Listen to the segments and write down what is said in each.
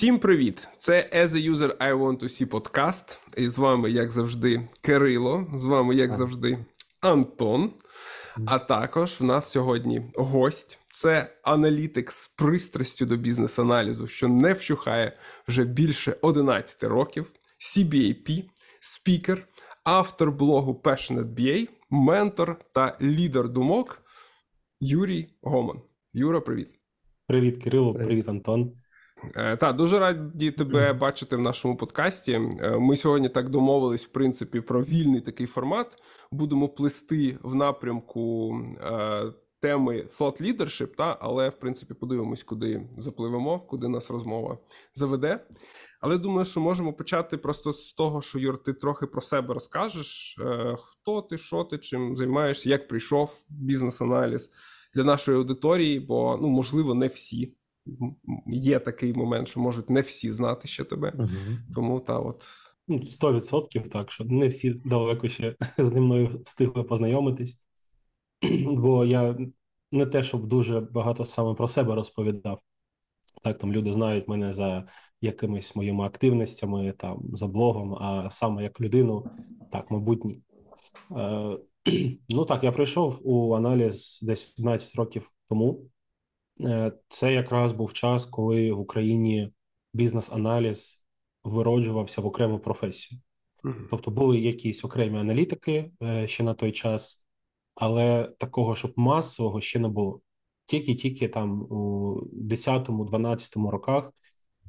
Всім привіт! Це As a User I Want to See подкаст. І з вами, як завжди, Кирило. З вами, як завжди, Антон. А також в нас сьогодні гость. Це аналітик з пристрастю до бізнес-аналізу, що не вщухає вже більше 11 років. CBAP, спікер, автор блогу Passionate BA, ментор та лідер думок Юрій Гоман. Юра, привіт. Привіт, Кирило, привіт, привіт Антон. Е, так, дуже раді тебе бачити в нашому подкасті. Е, ми сьогодні так домовились, в принципі, про вільний такий формат. Будемо плести в напрямку е, теми thought leadership, та, але в принципі подивимось, куди запливемо, куди нас розмова заведе. Але думаю, що можемо почати просто з того, що Юр, ти трохи про себе розкажеш. Е, хто ти, що ти, чим займаєшся, як прийшов бізнес-аналіз для нашої аудиторії, бо ну можливо не всі є такий момент, що можуть не всі знати ще тебе. Угу. Тому та от. Ну, 100% так, що не всі далеко ще з мною встигли познайомитись, бо я не те, щоб дуже багато саме про себе розповідав. Так, там люди знають мене за якимись моїми активностями, там за блогом, а саме як людину, так, мабуть, ні. Е, Ну так, я прийшов у аналіз десь 15 років тому. Е, це якраз був час, коли в Україні бізнес-аналіз вироджувався в окрему професію. Тобто були якісь окремі аналітики е, ще на той час, але такого, щоб масового ще не було. Тільки-тільки там у 10-12 роках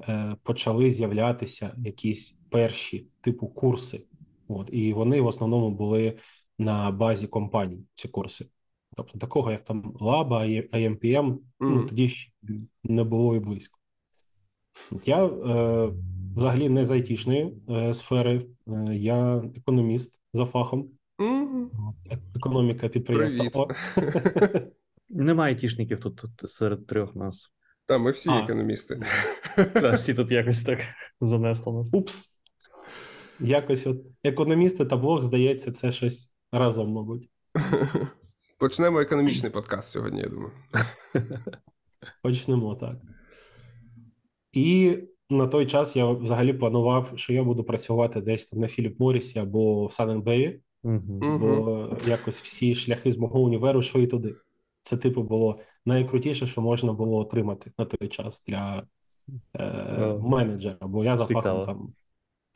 е, почали з'являтися якісь перші типу курси. От, І вони в основному були на базі компаній, ці курси. Тобто такого, як там Лаба, IMPM, mm. ну тоді ще не було і близько. Я е, взагалі не з айтішної е, сфери, е, я економіст за фахом. Mm. Економіка підприємства. Немає айтішників тут, тут серед трьох нас. Так, ми всі а. економісти. Так, всі тут якось так занесло нас. Упс. Якось от економісти та блог, здається, це щось разом, мабуть. Почнемо економічний подкаст сьогодні, я думаю. Почнемо так. І на той час я взагалі планував, що я буду працювати десь там на Філіп Морісі або в Сан-Енбеї, uh-huh. бо якось всі шляхи з мого універу йшли туди. Це, типу, було найкрутіше, що можна було отримати на той час для е, менеджера. Бо я за фактом там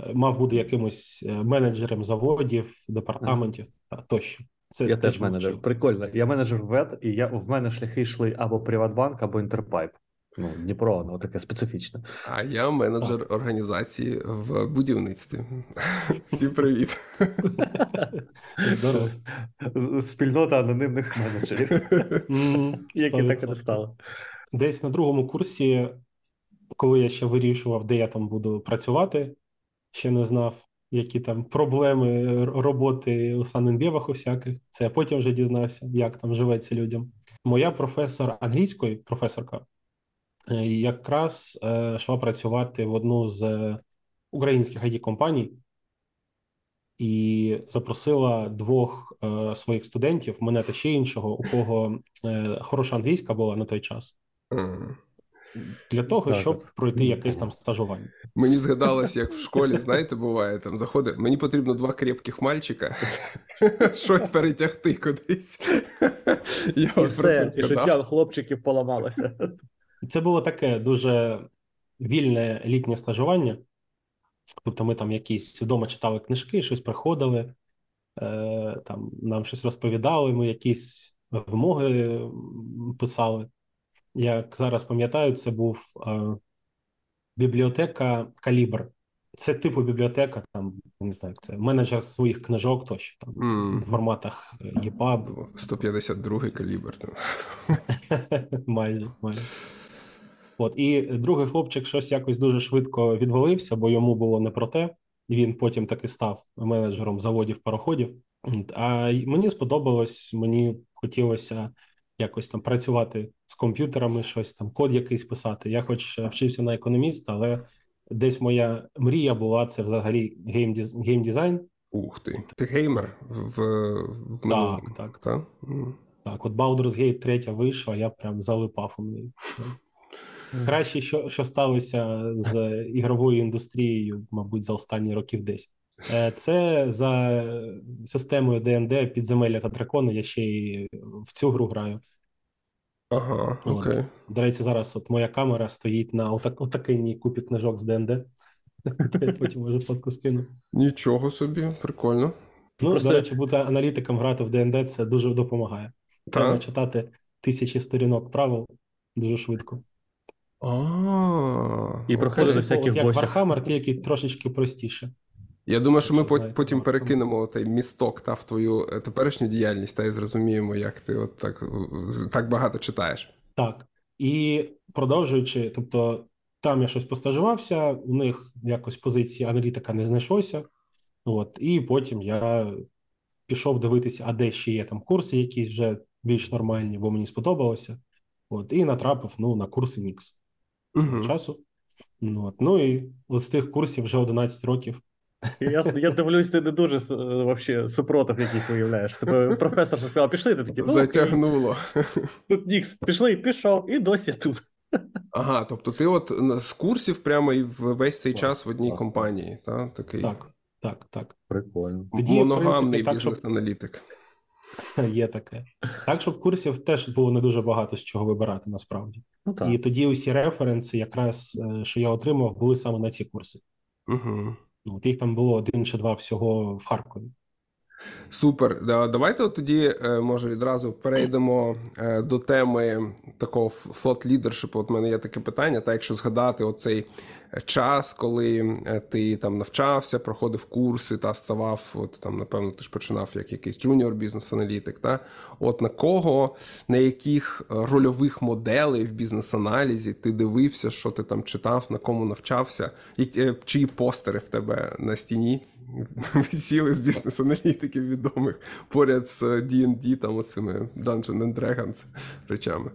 е, мав бути якимось е, менеджером заводів, департаментів uh-huh. тощо. Це Я теж менеджер. Вчив. Прикольно. Я менеджер ВЕД, і я в мене шляхи йшли або Приватбанк, або Інтерпайп. Ну, Дніпро, воно таке специфічне. А я менеджер так. організації в будівництві. Всім привіт. Спільнота анонімних менеджерів. Які так і не стало. Десь на другому курсі, коли я ще вирішував, де я там буду працювати, ще не знав які там проблеми роботи у саненбєвах усяких. Це я потім вже дізнався, як там живеться людям. Моя професор англійської, професорка, е, якраз е, йшла працювати в одну з українських it компаній і запросила двох е, своїх студентів, мене та ще іншого, у кого хороша англійська була на той час для того, так, щоб так. пройти якесь там стажування. Мені згадалось, як в школі, знаєте, буває там заходить. Мені потрібно два крепких мальчика, щось перетягти кудись. Я І все, і життя хлопчиків поламалося. Це було таке дуже вільне літнє стажування. Тобто, ми там якісь вдома читали книжки, щось приходили, е, там нам щось розповідали, ми якісь вимоги писали як зараз пам'ятаю, це був е, бібліотека Калібр. Це типу бібліотека, там не знаю, це менеджер своїх книжок, тощо там mm. в форматах EPUB. 152 калібр. Там. майже, майже. От, і другий хлопчик щось якось дуже швидко відвалився, бо йому було не про те. Він потім таки став менеджером заводів пароходів. А мені сподобалось, мені хотілося якось там працювати з комп'ютерами, щось там, код якийсь писати. Я, хоч вчився на економіста, але десь моя мрія була це взагалі гейм дизайн. Ух ти. Ти геймер в в Так, так. Так, Так, от Baldur's Gate 3 вийшла, я прям залипав у неї. краще, що, що сталося з ігровою індустрією, мабуть, за останні років 10. Е, Це за системою ДНД підземелля та дракони. Я ще й в цю гру граю. Ага, От. До речі, зараз от моя камера стоїть на отак, отакий купі книжок з ДНД. Я потім можу фотку скину. Нічого собі, прикольно. Ну, Просто- до речі, бути аналітиком грати в ДНД це дуже допомагає. Треба читати тисячі сторінок правил дуже швидко. А, І окей. проходити всяких от як босів. Warhammer, тільки трошечки простіше. Я думаю, що ми потім перекинемо той місток та в твою е, теперішню діяльність, та й зрозуміємо, як ти от так, е, так багато читаєш. Так. І продовжуючи, тобто там я щось постажувався, у них якось позиції аналітика не знайшлося. От, і потім я пішов дивитися, а де ще є там курси, якісь вже більш нормальні, бо мені сподобалося. От, і натрапив ну, на курси Мікс Угу. часу. Ну, от, ну і з тих курсів вже 11 років. Я, я дивлюсь, ти не дуже е, вообще супротив якийсь виявляєш. Тебе професор що сказав, пішли, ти такий, ну Затягнуло. тут Нікс, пішли, пішов, і досі тут. Ага, тобто ти от з курсів прямо і в- весь цей Клас, час в одній клас, компанії, та? такий Так, так, так. Прикольно. Тоді, моногамний принципі, так, бізнес-аналітик. Є таке. Так, щоб курсів теж було не дуже багато з чого вибирати насправді. Ну так. І тоді усі референси, якраз е, що я отримав, були саме на ці курси. Угу. Ну, от їх там було один чи два всього в Харкові. Супер. Давайте тоді, е, може, відразу перейдемо е, до теми такого thought leadership у От в мене є таке питання. Та якщо згадати оцей час, коли е, ти там навчався, проходив курси та ставав, от там, напевно, ти ж починав як якийсь junior бізнес-аналітик. Та? От на кого, на яких рольових моделей в бізнес-аналізі ти дивився, що ти там читав, на кому навчався, і е, чиї постери в тебе на стіні висіли з бізнес-аналітиків відомих поряд з D&D, там оцими Dungeon and Dragons речами.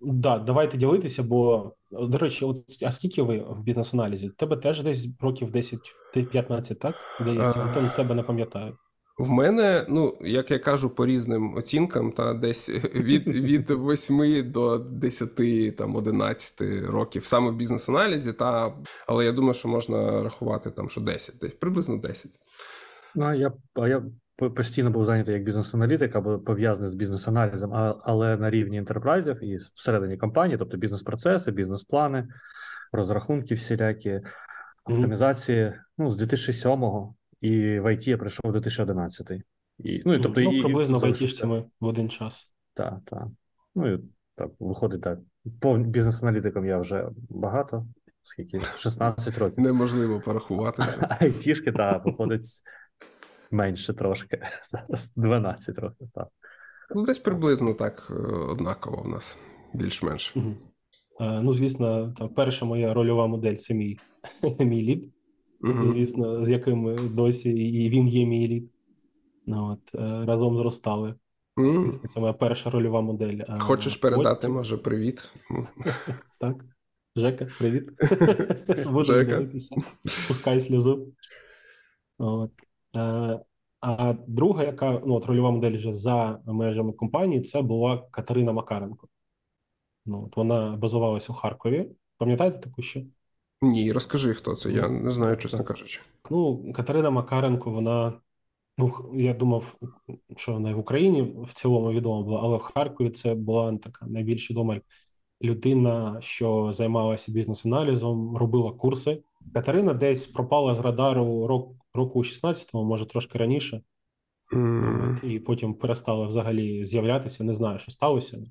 Да, давайте ділитися, бо, до речі, от, а скільки ви в бізнес-аналізі? Тебе теж десь років 10-15, так? Десь Антон, тебе не пам'ятаю. В мене, ну, як я кажу, по різним оцінкам, та десь від, від 8 до 10, там, 11 років саме в бізнес-аналізі, та, але я думаю, що можна рахувати там, що 10, десь приблизно 10. Ну, а я, а я постійно був зайнятий як бізнес-аналітик або пов'язаний з бізнес-аналізом, але на рівні ентерпрайзів і всередині компанії, тобто бізнес-процеси, бізнес-плани, розрахунки всілякі, оптимізації. Ну, з 2007-го, і в IT я прийшов у 2011. І, ну, і, тобто, ну, і, приблизно в залишився. айтішці ми в один час. Так, так. Ну і так, виходить так. По бізнес-аналітикам я вже багато, скільки 16 років. Неможливо порахувати. Айтішки, так, виходить менше трошки. Зараз 12 років, так. Ну, десь приблизно так е, однаково в нас, більш-менш. Е, Ну, звісно, там перша моя рольова модель це мій, мій лід, Мгм. звісно, з яким досі, і він є мій лід. Ну, от, е, разом зростали. Звісно, це моя перша рольова модель. Хочеш передати, може, привіт? Так. Жека, привіт. Буду Жека. дивитися. Пускай сльозу. От. Е, А друга, яка ну, от рольова модель вже за межами компанії, це була Катерина Макаренко. Ну, от вона базувалася у Харкові. Пам'ятаєте таку ще? Ні, розкажи, хто це. Я не знаю, чесно кажучи. Ну, Катерина Макаренко, вона, ну, я думав, що вона в Україні в цілому відома була, але в Харкові це була така найбільш відома людина, що займалася бізнес-аналізом, робила курси. Катерина десь пропала з радару рок, року 16-му, може трошки раніше, от, і потім перестала взагалі з'являтися. Не знаю, що сталося.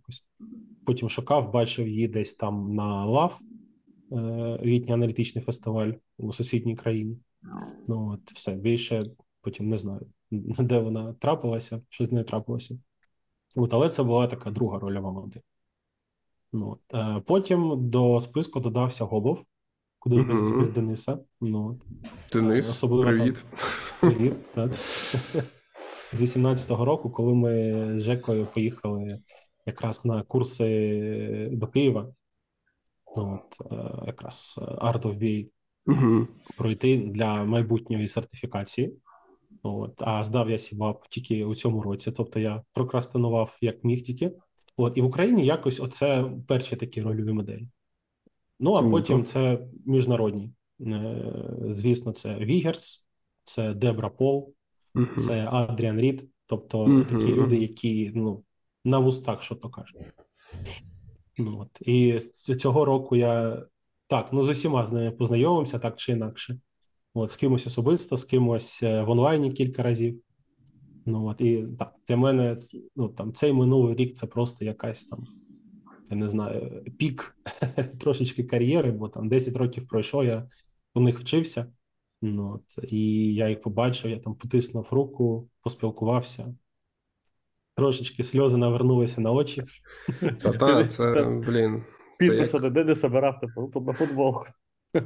Потім шукав, бачив її десь там на ЛАВ, літній аналітичний фестиваль у сусідній країні. Ну, от все, більше потім не знаю, де вона трапилася, що з нею трапилося. От, але це була така друга рольова модель. Ну, от. Е, потім до списку додався Гобов, куди без, Мгм. Дениса. Ну, от. Денис, Особливо привіт. Привіт, так. З 18-го року, коли ми з Жекою поїхали якраз на курси до Києва, ну, от, е, якраз Art of BA Угу. пройти для майбутньої сертифікації. От, а здав я сібап тільки у цьому році. Тобто я прокрастинував як міг тільки. От, і в Україні якось оце перші такі рольові моделі. Ну, а потім це міжнародні. Е, Звісно, це Вігерс, це Дебра Пол, Мгм. це Адріан Рід. Тобто Мгм. такі люди, які ну, на вустах, що то кажуть. Ну, от. І цього року я так, ну з усіма з ними познайомився, так чи інакше. От, з кимось особисто, з кимось е, в онлайні кілька разів. Ну, от, і так, для мене ну, там, цей минулий рік це просто якась там, я не знаю, пік трошечки кар'єри, бо там 10 років пройшло, я у них вчився. Ну, от, і я їх побачив, я там потиснув руку, поспілкувався. Трошечки сльози навернулися на очі. Та та, це, блін. Як... Де не собирав, типу, тут на футболку.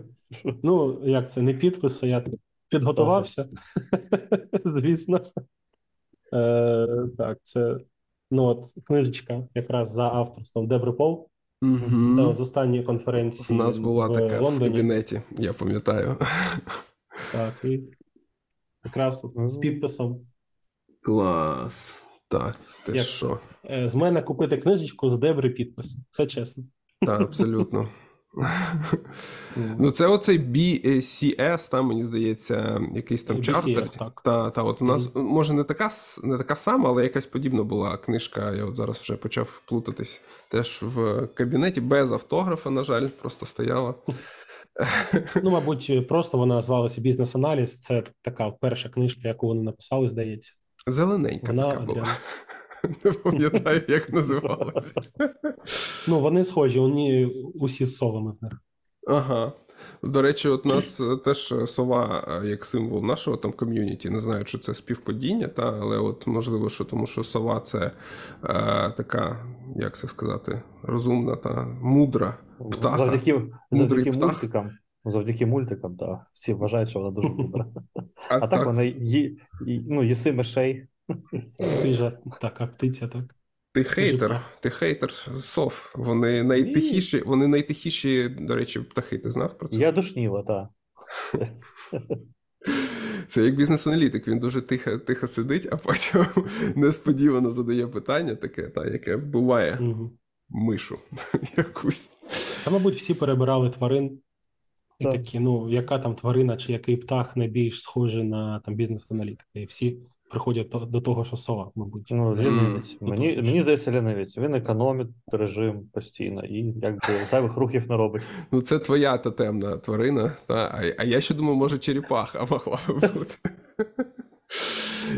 Ну, як це, не підписи, я підготувався, звісно. Е, так, це ну, от, книжечка якраз за авторством Дебри Пол. Це от з останньої У конференції нас була в така в Лондоні. кабінеті, я пам'ятаю. Так, і якраз з підписом. Клас. Так, ти Як? що? Е, З мене купити книжечку з Дебри підпис. Це чесно. Так, абсолютно. Ну, це оцей BCS, там, мені здається, якийсь там BCS, чартер. так. Та, та, от у нас, може, не така, не така сама, але якась подібна була книжка. Я от зараз вже почав плутатись. Теж в кабінеті без автографа, на жаль, просто стояла. Ну, мабуть, просто вона звалася Бізнес-аналіз. Це така перша книжка, яку вони написали, здається. Зелененька Вона така була. Не пам'ятаю, як називалася. Ну, вони схожі, вони усі з совами в них. Ага. До речі, от нас е, теж е, сова е, як символ нашого там ком'юніті. Не знаю, чи це співпадіння, та, але от можливо, що тому що сова це е, така, як це сказати, розумна та мудра птаха. Завдяки, Мудрий завдяки птах. мультикам. Завдяки мультикам, так. Всі вважають, що вона дуже мудра. А, А так вона ї, ну, їси мишей. Хижа така птиця, так. Ти хейтер, ти хейтер сов. Вони найтихіші, вони найтихіші, до речі, птахи. Ти знав про це? Я душніла, так. Це як бізнес-аналітик, він дуже тихо, тихо сидить, а потім несподівано задає питання таке, та, яке вбиває Мгм. мишу якусь. Та, мабуть, всі перебирали тварин. І Так. такі, ну, яка там тварина чи який птах найбільш схожий на там бізнес-аналітика. І всі приходять до, до того, що сова, мабуть. Ну, лінивець. Mm. Мені, так. мені здається, лінивець. Він економить режим постійно і якби зайвих рухів не робить. Ну, це твоя тотемна тварина, та, а, а я ще думаю, може, черепаха могла би бути.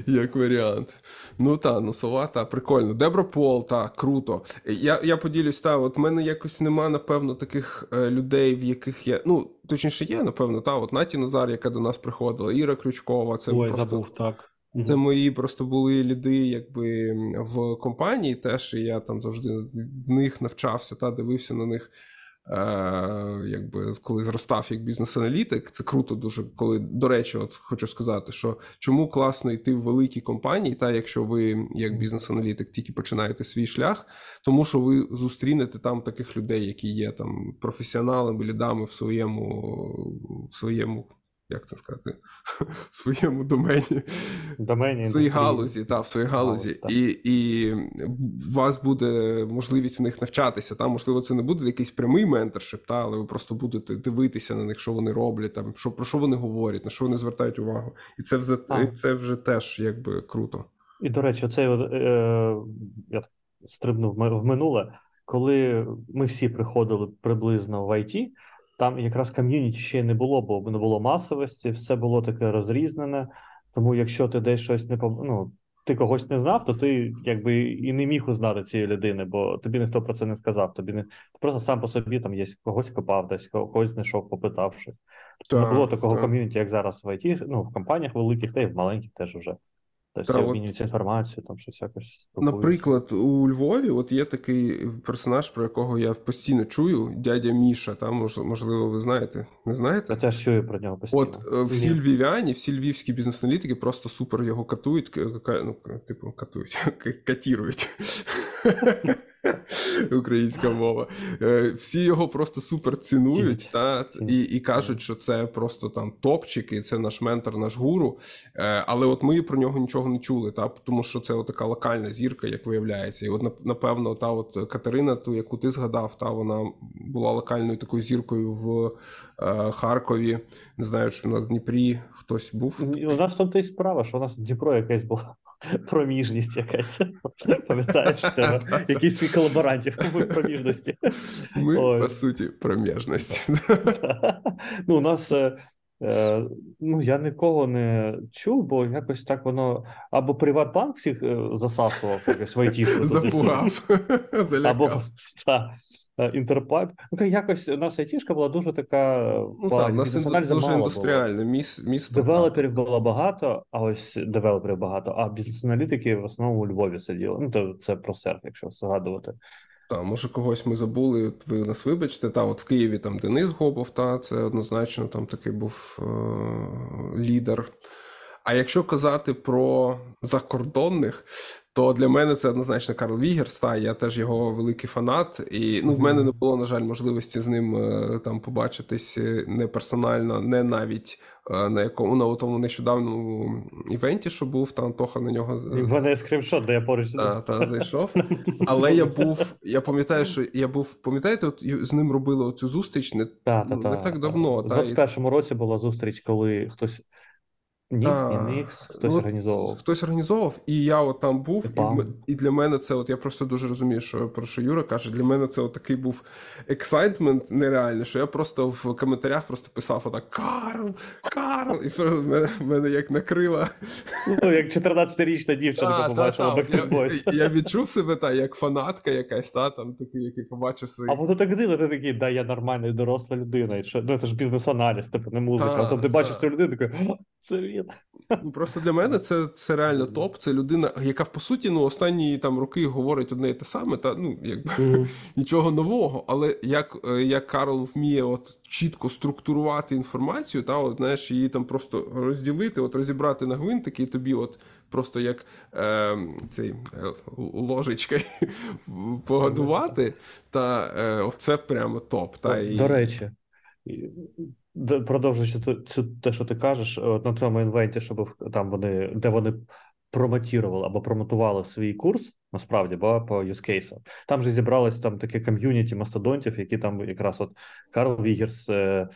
Як варіант. Ну та, ну сова, та, прикольно. Дебропол, та, круто. Я, я поділюсь, та, от в мене якось нема, напевно, таких е, людей, в яких я. Ну, точніше, є, напевно, та, от Наті Назар, яка до нас приходила, Іра Крючкова, це Ой, просто. забув, так. Це мої просто були ліди, якби в компанії теж, і я там завжди в них навчався та дивився на них. Е, якби коли зростав як бізнес-аналітик, це круто дуже. Коли до речі, от хочу сказати, що чому класно йти в великі компанії, та якщо ви як бізнес-аналітик тільки починаєте свій шлях, тому що ви зустрінете там таких людей, які є там професіоналами, лідами в своєму, в своєму, як це сказати, в своєму домені Домені в своїй галузі, та, в своїй галузі, Галузь, і, і у вас буде можливість в них навчатися. Та, можливо, це не буде якийсь прямий менторшип, та, але ви просто будете дивитися на них, що вони роблять, там, що, про що вони говорять, на що вони звертають увагу. І це вже, А. і це вже теж якби круто. І, до речі, оцей е, я стрибнув в в минуле, коли ми всі приходили приблизно в IT, там якраз ком'юніті ще не було, бо не було масовості, все було таке розрізнене. Тому якщо ти десь щось не ну, ти когось не знав, то ти якби і не міг узнати цієї людини, бо тобі ніхто про це не сказав. Тобі не просто сам по собі там є когось копав, десь когось знайшов, попитавши. Не було такого так. ком'юніті, як зараз в IT, ну в компаніях великих, та й в маленьких теж вже. Тобто Та обмінюються інформацією, там щось якось. Наприклад, у Львові от є такий персонаж, про якого я постійно чую, дядя Міша. Там, можливо, ви знаєте. Не знаєте? Я теж чую про нього постійно. От е, всі Ні. львів'яні, всі львівські бізнес-аналітики просто супер його катують, ну, типу, катують, катірують. Українська мова. Е, Всі його просто супер цінують та, і, і кажуть, що це просто там топчик, і це наш ментор, наш гуру. Е, Але от ми про нього нічого не чули, та тому що це така локальна зірка, як виявляється. І от напевно, та от Катерина, ту, яку ти згадав, та вона була локальною такою зіркою в е, Харкові. Не знаю, чи в нас в Дніпрі хтось був. У нас тому то й справа, що у нас Дніпро якась була проміжність якась. Пам'ятаєш, це якісь колаборантів проміжності. Ми Ой. по суті проміжність. Ну, у нас. е, е, Ну, я нікого не чув, бо якось так воно або Приватбанк всіх е, засасував якось в туди-сюди, Запугав, Або та, е, Інтерпайп. Ну, якось у нас айтішка була дуже така е, Ну так, у нас бізнес-аналізу дуже індустріальне міс, місто. Девелоперів було багато, а ось девелоперів багато, а бізнес-аналітики в основному у Львові сиділи. Ну, то це про серф, якщо згадувати. Та, може, когось ми забули, ви нас вибачте. Та, от в Києві там Денис Гобов, та, це однозначно там такий був е- лідер. А якщо казати про закордонних, то для мене це однозначно Карл Вігерс, та я теж його великий фанат. І ну, в мене не було, на жаль, можливості з ним е, там побачитись е, не персонально, не навіть е, на якому на тому нещодавньому івенті, що був, там Антоха на нього І в мене є скріншот, де я поруч та, та, зайшов. Але я був, я пам'ятаю, що я був, пам'ятаєте, от з ним робили оцю зустріч не, Та, та, не та. так давно. І- 21-му році була зустріч, коли хтось Нікс, Та, ні Нікс, хтось ну, організовував. Хтось організовував, і я от там був, і, в і для мене це, от я просто дуже розумію, що про що Юра каже. Для мене це от такий був excitement нереальний, що я просто в коментарях просто писав отак Карл, Карл, і просто мене, мене як накрила. Ну, як 14-річна дівчинка побачила Backstreet Boys. Я, я відчув себе та, як фанатка якась, та, там, такий, який побачив свої. А воно так дивно, ти такий, да, я нормальна доросла людина, і що, ну це ж бізнес-аналіз, типу, не музика. Та, А потім ти бачиш цю людину, такий, «О, це він. Ну, просто для мене це, це реально топ. Це людина, яка по суті ну, останні там роки говорить одне і те саме, та ну якби Мгм. нічого нового. Але як, е, як Карл вміє от чітко структурувати інформацію, та от знаєш, її там просто розділити, от розібрати на гвинтики, і тобі, от просто як е, цей е, ложечкою погодувати, та е, оце прямо топ. Та, і... До речі, і- д- продовжуючи цю, те, що ти кажеш, от на цьому інвенті, щоб там вони, де вони промотірували або промотували свій курс, насправді, бо по юзкейсам. Там же зібралось там таке ком'юніті мастодонтів, які там якраз от Карл Вігерс, е,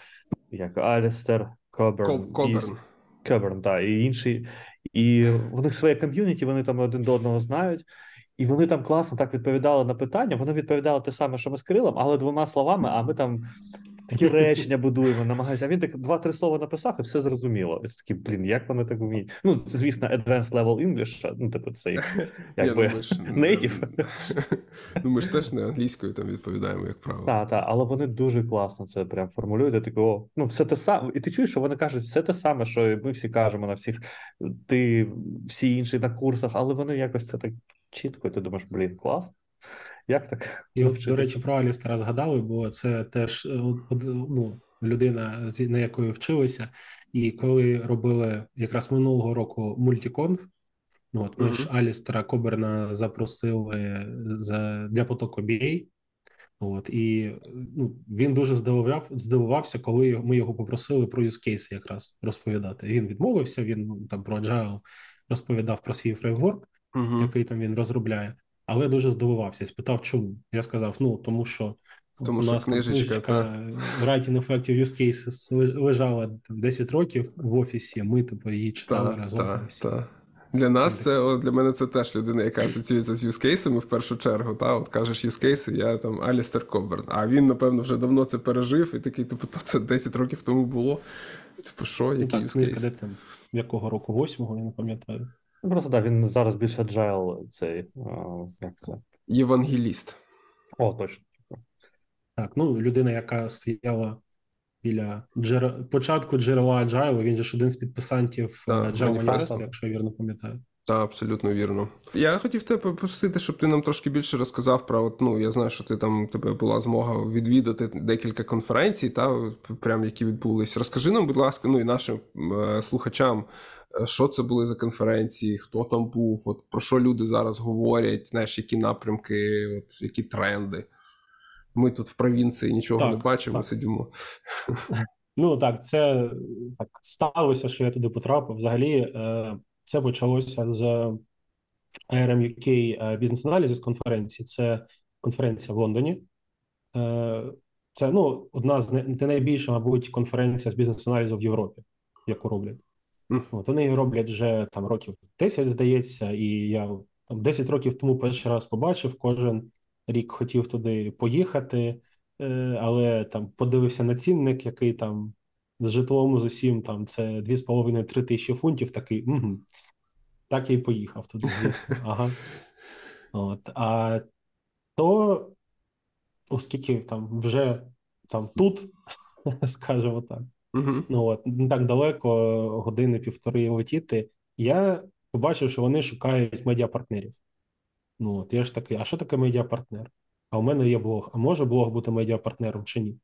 як Алістер Коберн, Коберн. І, Коберн, так, і інші. І в них своє ком'юніті, вони там один до одного знають. І вони там класно так відповідали на питання. Вони відповідали те саме, що ми з Кирилом, але двома словами, а ми там такі речення будуємо, намагаємося. А він так два-три слова написав, і все зрозуміло. І такий, блін, як вони так вміють? Ну, звісно, advanced level English, ну, типу, це якби ну, native. ну, ми ж теж не англійською там відповідаємо, як правило. Так, так, але вони дуже класно це прям формулюють. І таки, о, ну, все те саме. І ти чуєш, що вони кажуть все те саме, що і ми всі кажемо на всіх, ти всі інші на курсах, але вони якось це так чітко, і ти думаєш, блін, клас. Як так? І от, до речі, про Алістера згадали, бо це теж е, ну, людина, на якої вчилися. І коли робили якраз минулого року мультиконф, ну, от ми ж Алістера Коберна запросили за, для потоку BA. От, і ну, він дуже здивував, здивувався, коли ми його попросили про юзкейси якраз розповідати. Він відмовився, він там про Agile розповідав про свій фреймворк, Мгм. який там він розробляє, але дуже здивувався. Спитав, чому? Я сказав: ну тому що Тому у що нас книжечка, книжечка Writing Effective Use Cases лежала там 10 років в офісі. Ми типу її читали Та, разом. та, та. Для нас це для мене це теж людина, яка асоціюється з юзкейсами в першу чергу. Та от кажеш юзкейси, я там Алістер Коберн. А він, напевно, вже давно це пережив, і такий, типу, то це 10 років тому було. Типу, що, який так, книжка, юзкейс? де там якого року? Восьмого, я не пам'ятаю. Ну, просто так, він зараз більше agile цей, е, як це? Євангеліст. О, точно. Так, ну людина, яка стояла біля джер... початку джерела Agile, він же ж один з підписантів Так, е, Agile. Manifesto, якщо я вірно пам'ятаю. Та, абсолютно вірно. Я хотів тебе попросити, щоб ти нам трошки більше розказав про от, ну, я знаю, що ти там тебе була змога відвідати декілька конференцій, та прям які відбулись. Розкажи нам, будь ласка, ну і нашим е, слухачам, що це були за конференції, хто там був, от про що люди зараз говорять, знаєш, які напрямки, от які тренди. Ми тут в провінції нічого Так, не бачимо, так. сидимо. Ну так, це так сталося, що я туди потрапив. Взагалі, е, Це почалося з IRM UK е, Business Analysis конференції. Це конференція в Лондоні. Е, Це ну, одна з не, найбільша, мабуть, конференція з бізнес-аналізу в Європі, яку роблять. От вони роблять вже там років 10, здається, і я там 10 років тому перший раз побачив, кожен рік хотів туди поїхати, е, але там подивився на цінник, який там з житлом з усім там це 2,5-3 тисячі фунтів. Такий угу. Так я й поїхав туди, звісно. Ага. От. А то, оскільки там вже там тут, скажімо так, Угу. ну от не так далеко, години півтори летіти, я побачив, що вони шукають медіапартнерів. Ну от я ж такий, а що таке медіапартнер? А у мене є блог. А може блог бути медіапартнером чи ні?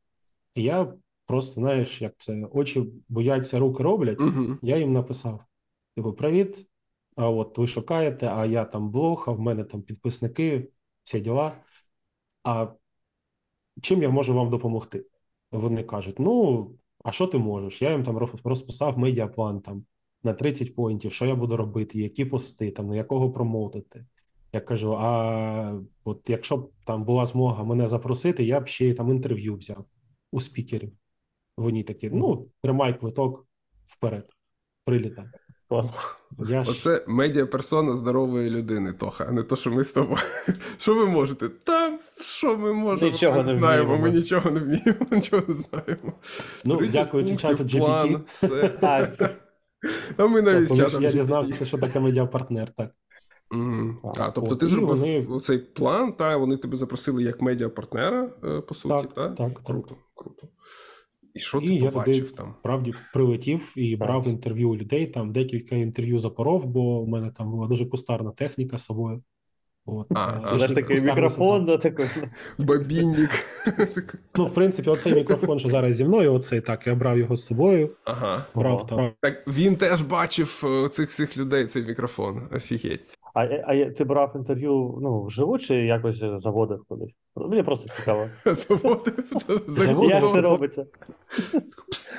І я просто, знаєш, як це очі бояться, руки роблять. Угу. Я їм написав: типу, привіт. А от ви шукаєте, а я там блог, а в мене там підписники, всі діла. А чим я можу вам допомогти? Вони кажуть: ну, а що ти можеш? Я їм там розписав медіаплан там на 30 поінтів, що я буду робити, які пости, там, на якого промоутити. Я кажу: а от якщо б там була змога мене запросити, я б ще й там інтерв'ю взяв у спікерів. Вони такі: ну, тримай квиток вперед, прилітай. Я ж медіаперсона здорової людини, Тоха, а не то, що ми з тобою. Що ви можете? Та що ми можемо? Нічого ми не знаємо. вміємо. Ми нічого не вміємо, нічого не знаємо. Ну, дякуючи чату GPT. Так. А ми навіть ж чатом я GPT. дізнався, що таке медіапартнер, так. Мгм. Так, А, тобто от, ти зробив вони- цей план, та вони тебе запросили як медіапартнера, е, по суті, Так, та? так, так. Круто, круто. І що І ти я побачив туди там? Справді прилетів і брав інтерв'ю у людей. Там декілька інтерв'ю запоров, бо в мене там була дуже кустарна техніка з собою. От, А, е, а, Знаєш, такий мікрофон, да, такий. Бабінник. Ну, в принципі, оцей мікрофон, що зараз зі мною, оцей так, я брав його з собою, Ага. брав там. Так він теж бачив е, цих всіх людей, цей мікрофон. Офігеть. А, а ти брав інтерв'ю ну, вживу чи якось заводив кудись? Мені просто цікаво. Як це робиться?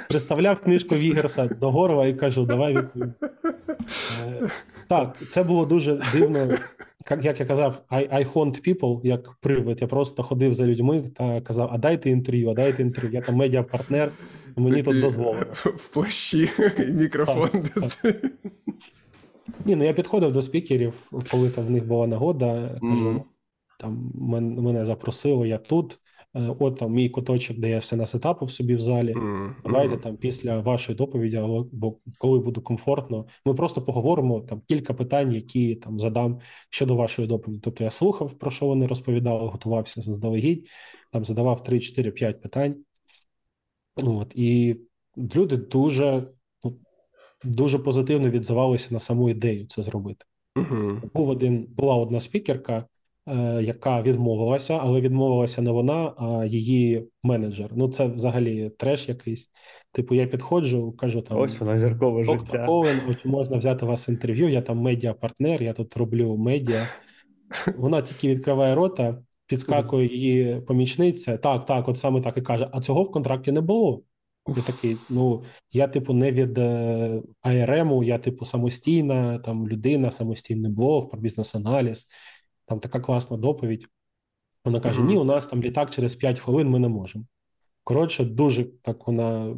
Представляв книжку Вігерса до Горова і кажу, давай відповім. Е, Так, це було дуже дивно. Як, я казав, I, I hunt people, як привид. Я просто ходив за людьми та казав: а дайте інтерв'ю, а дайте інтерв'ю. Я там медіапартнер, мені тут дозволено. В плащі і мікрофон. Так, стоїть. Ні, ну я підходив до спікерів, коли там в них була нагода. Кажу. Там мене запросили, я тут. Е, От там мій куточок, де я все насетапив собі в залі. Мгм. Давайте там після вашої доповіді, або коли буде комфортно, ми просто поговоримо там кілька питань, які там задам щодо вашої доповіді. Тобто я слухав, про що вони розповідали, готувався заздалегідь, там задавав 3, 4, 5 питань. Ну, от, і люди дуже, ну, дуже позитивно відзивалися на саму ідею це зробити. Мгм. Був один, була одна спікерка, яка відмовилася, але відмовилася не вона, а її менеджер. Ну, це взагалі треш якийсь. Типу, я підходжу, кажу там. Ось воно зіркове життя. Ковен, чи можна взяти у вас інтерв'ю? Я там медіа-партнер, я тут роблю медіа. Вона тільки відкриває рота, підскакує її помічниця. Так, так, от саме так і каже: а цього в контракті не було. Я такий, ну я, типу, не від е, АРМу, я, типу, самостійна там людина, самостійний блог про бізнес-аналіз. Там така класна доповідь. Вона каже: Ні, у нас там літак через 5 хвилин ми не можемо. Коротше, дуже так вона,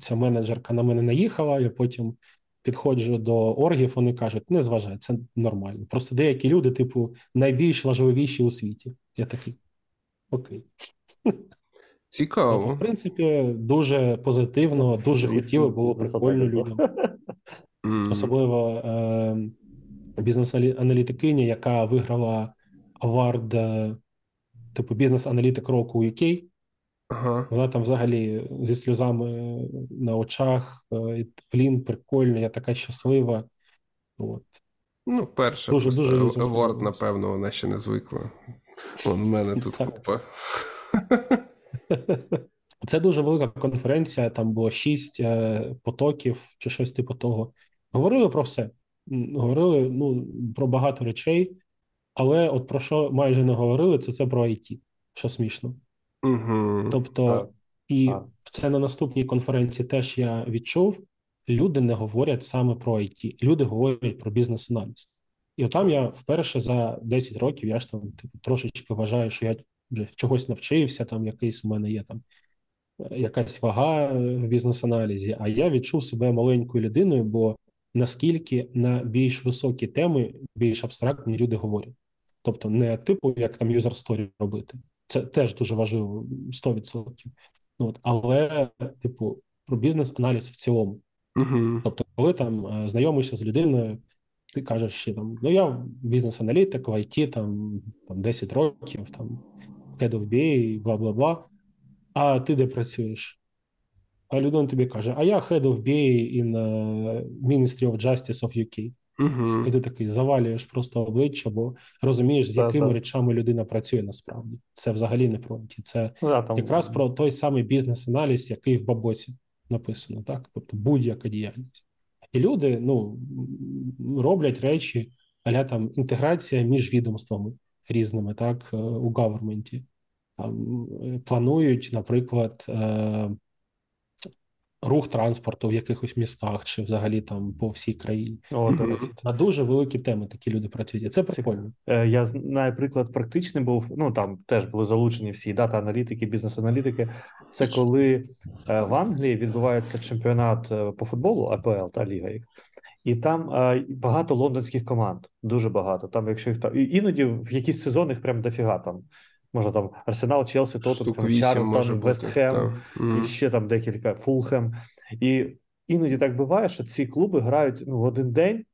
ця менеджерка на мене наїхала, я потім підходжу до оргів, вони кажуть, не зважай, це нормально. Просто деякі люди, типу, найбільш важливіші у світі. Я такий, окей. Цікаво. в принципі, дуже позитивно, дуже хотіли, було прикольно людям. Особливо е, бізнес-аналітикиня, яка виграла авард, е, типу, бізнес-аналітик року UK. Ага. Вона там взагалі зі сльозами на очах. е, Блін, прикольно, я така щаслива. От. Ну, перше, Дуже- дуже сподобалось. напевно, вона ще не звикла. Вон, в мене тут Так. купа. Це дуже велика конференція, там було шість е, потоків чи щось типу того. Говорили про все. Говорили ну, про багато речей, але от про що майже не говорили, це це про IT, що смішно. Угу. Тобто, Так. і Так. це на наступній конференції теж я відчув. люди не говорять саме про IT, люди говорять про бізнес-аналіз. І отам я вперше за 10 років я ж там типу, трошечки вважаю, що я вже чогось навчився, там якийсь у мене є там е, якась вага е, в бізнес-аналізі, а я відчув себе маленькою людиною, бо наскільки на більш високі теми, більш абстрактні люди говорять. Тобто не типу, як там юзер сторі робити. Це теж дуже важливо 100%. Ну, от, але, типу, про бізнес-аналіз в цілому. Угу. Тобто, коли там е, знайомишся з людиною, ти кажеш, що там, ну я бізнес-аналітик в IT там, там 10 років, там head of BA, бла бла бла. А ти де працюєш? А людина тобі каже: А я head of BA in uh, Ministry of Justice of UK. Угу. І ти такий завалюєш просто обличчя, бо розумієш, з якими так. речами людина працює насправді. Це взагалі не про IT. Це Ну, да, там, якраз про той самий бізнес-аналіз, який в бабоці написано, так? Тобто будь-яка діяльність. І люди ну, роблять речі, аля там інтеграція між відомствами різними, так, е, у гаверменті. Е, планують, наприклад, е, рух транспорту в якихось містах чи взагалі там по всій країні. О, На дуже великі теми такі люди працюють. І це прикольно. Е, Я знаю приклад практичний був. Ну там теж були залучені всі дата-аналітики, бізнес-аналітики. Це коли е, в Англії відбувається чемпіонат е, по футболу, АПЛ та Ліга їх. І там е, багато лондонських команд, дуже багато. Там, якщо їх там іноді в якісь сезони їх прям дофіга там. Можна там Арсенал, Челсі, Тоттенхем, бути. Вестхем. Мгм. і ще там декілька Фулхем. І іноді так буває, що ці клуби грають ну, в один день,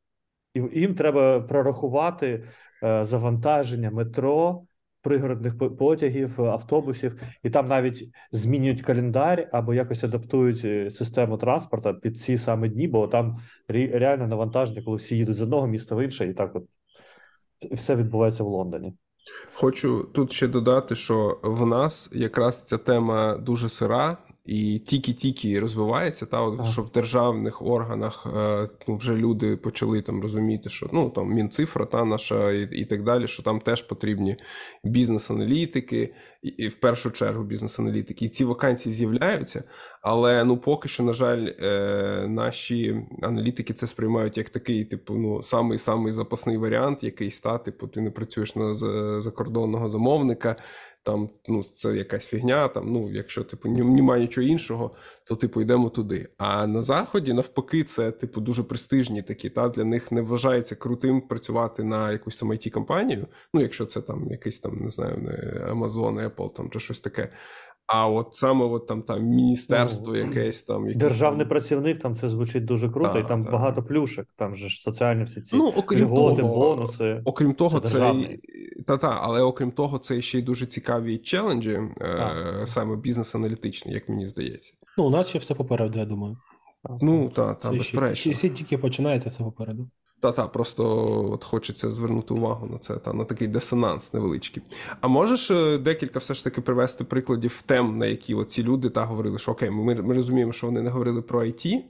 і їм треба прорахувати е, завантаження метро, пригородних потягів, автобусів, і там навіть змінюють календар або якось адаптують е, систему транспорту під ці саме дні, бо там реально навантаження, коли всі їдуть з одного міста в інше, і так от все відбувається в Лондоні. Хочу тут ще додати, що в нас якраз ця тема дуже сира і тільки-тільки розвивається. Та от що в державних органах е, ну, вже люди почали там розуміти, що ну там мінцифра та наша і, і так далі, що там теж потрібні бізнес-аналітики, і, і в першу чергу бізнес-аналітики. І ці вакансії з'являються, але ну поки що, на жаль, е, наші аналітики це сприймають як такий, типу, ну самий самий запасний варіант, якийсь та, типу, ти не працюєш на закордонного замовника. Там ну це якась фігня. Там ну, якщо типу немає нічого іншого, то типу йдемо туди. А на заході навпаки, це типу дуже престижні такі. Та для них не вважається крутим працювати на якусь там it компанію. Ну, якщо це там якийсь там не знаю, не Amazon, Apple там чи щось таке. А от саме от там там міністерство, Ну, якесь там якісь Державний там... працівник там це звучить дуже круто, Так, і там так. багато плюшек. Там же ж соціальні всі ці Ну, окрім льготи, того, бонуси. Окрім того, Це це, та-та, але окрім того, це ще й дуже цікаві челенджі, е, саме бізнес-аналітичні, як мені здається. Ну, у нас ще все попереду, я думаю. Ну та, та, безперечно. ще тільки починається все попереду. Та, та, просто от хочеться звернути увагу на це, та на такий дисонанс невеличкий. А можеш е, декілька все ж таки привести прикладів тем, на які ці люди та говорили, що окей, ми, ми розуміємо, що вони не говорили про IT.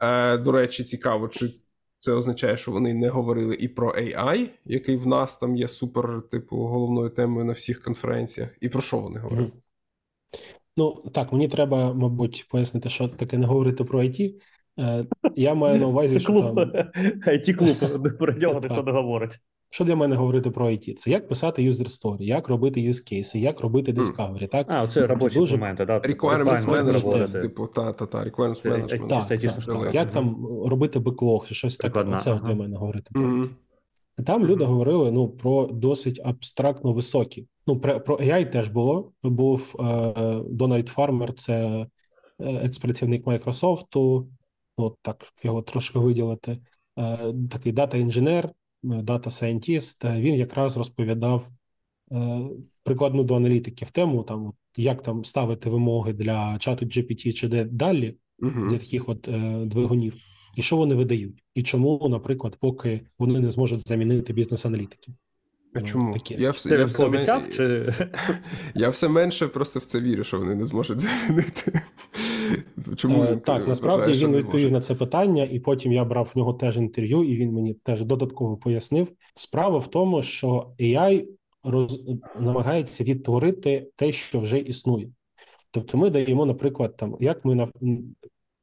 Е, до речі, цікаво, чи це означає, що вони не говорили і про AI, який в нас там є супер, типу, головною темою на всіх конференціях. І про що вони говорили? Ну, так, мені треба, мабуть, пояснити, що таке не говорити про IT. Е, Я маю на увазі, Це що клуб, там, it клуб про нього ніхто не говорить. що для мене говорити про IT? Це як писати user story, як робити use case, як робити discovery, так? А, це робочі Дуже- моменти, да? Requirements Правильно management, типу, та, та, та, requirements Це management. Так, так, так. Як там робити беклог чи щось таке? Оце для мене говорити про IT. Там люди говорили ну, про досить абстрактно високі. Ну, про, про AI теж було. Був е, Дональд Фармер, це е, екс-працівник Майкрософту, от так його трошки виділити. Е, такий дата-інженер, data scientist. Він якраз розповідав е, прикладну до аналітиків тему, там, як там ставити вимоги для чату GPT чи де далі Мгм. для таких от е, двигунів, і що вони видають, і чому, наприклад, поки вони не зможуть замінити бізнес-аналітиків. А Ну, чому? Я все, я, все, мен- чи я все менше просто в це вірю, що вони не зможуть замінити. Чому Е, він так, насправді він відповів може? на це питання, і потім я брав в нього теж інтерв'ю, і він мені теж додатково пояснив. Справа в тому, що AI роз... намагається відтворити те, що вже існує. Тобто, ми даємо, наприклад, там як ми нав...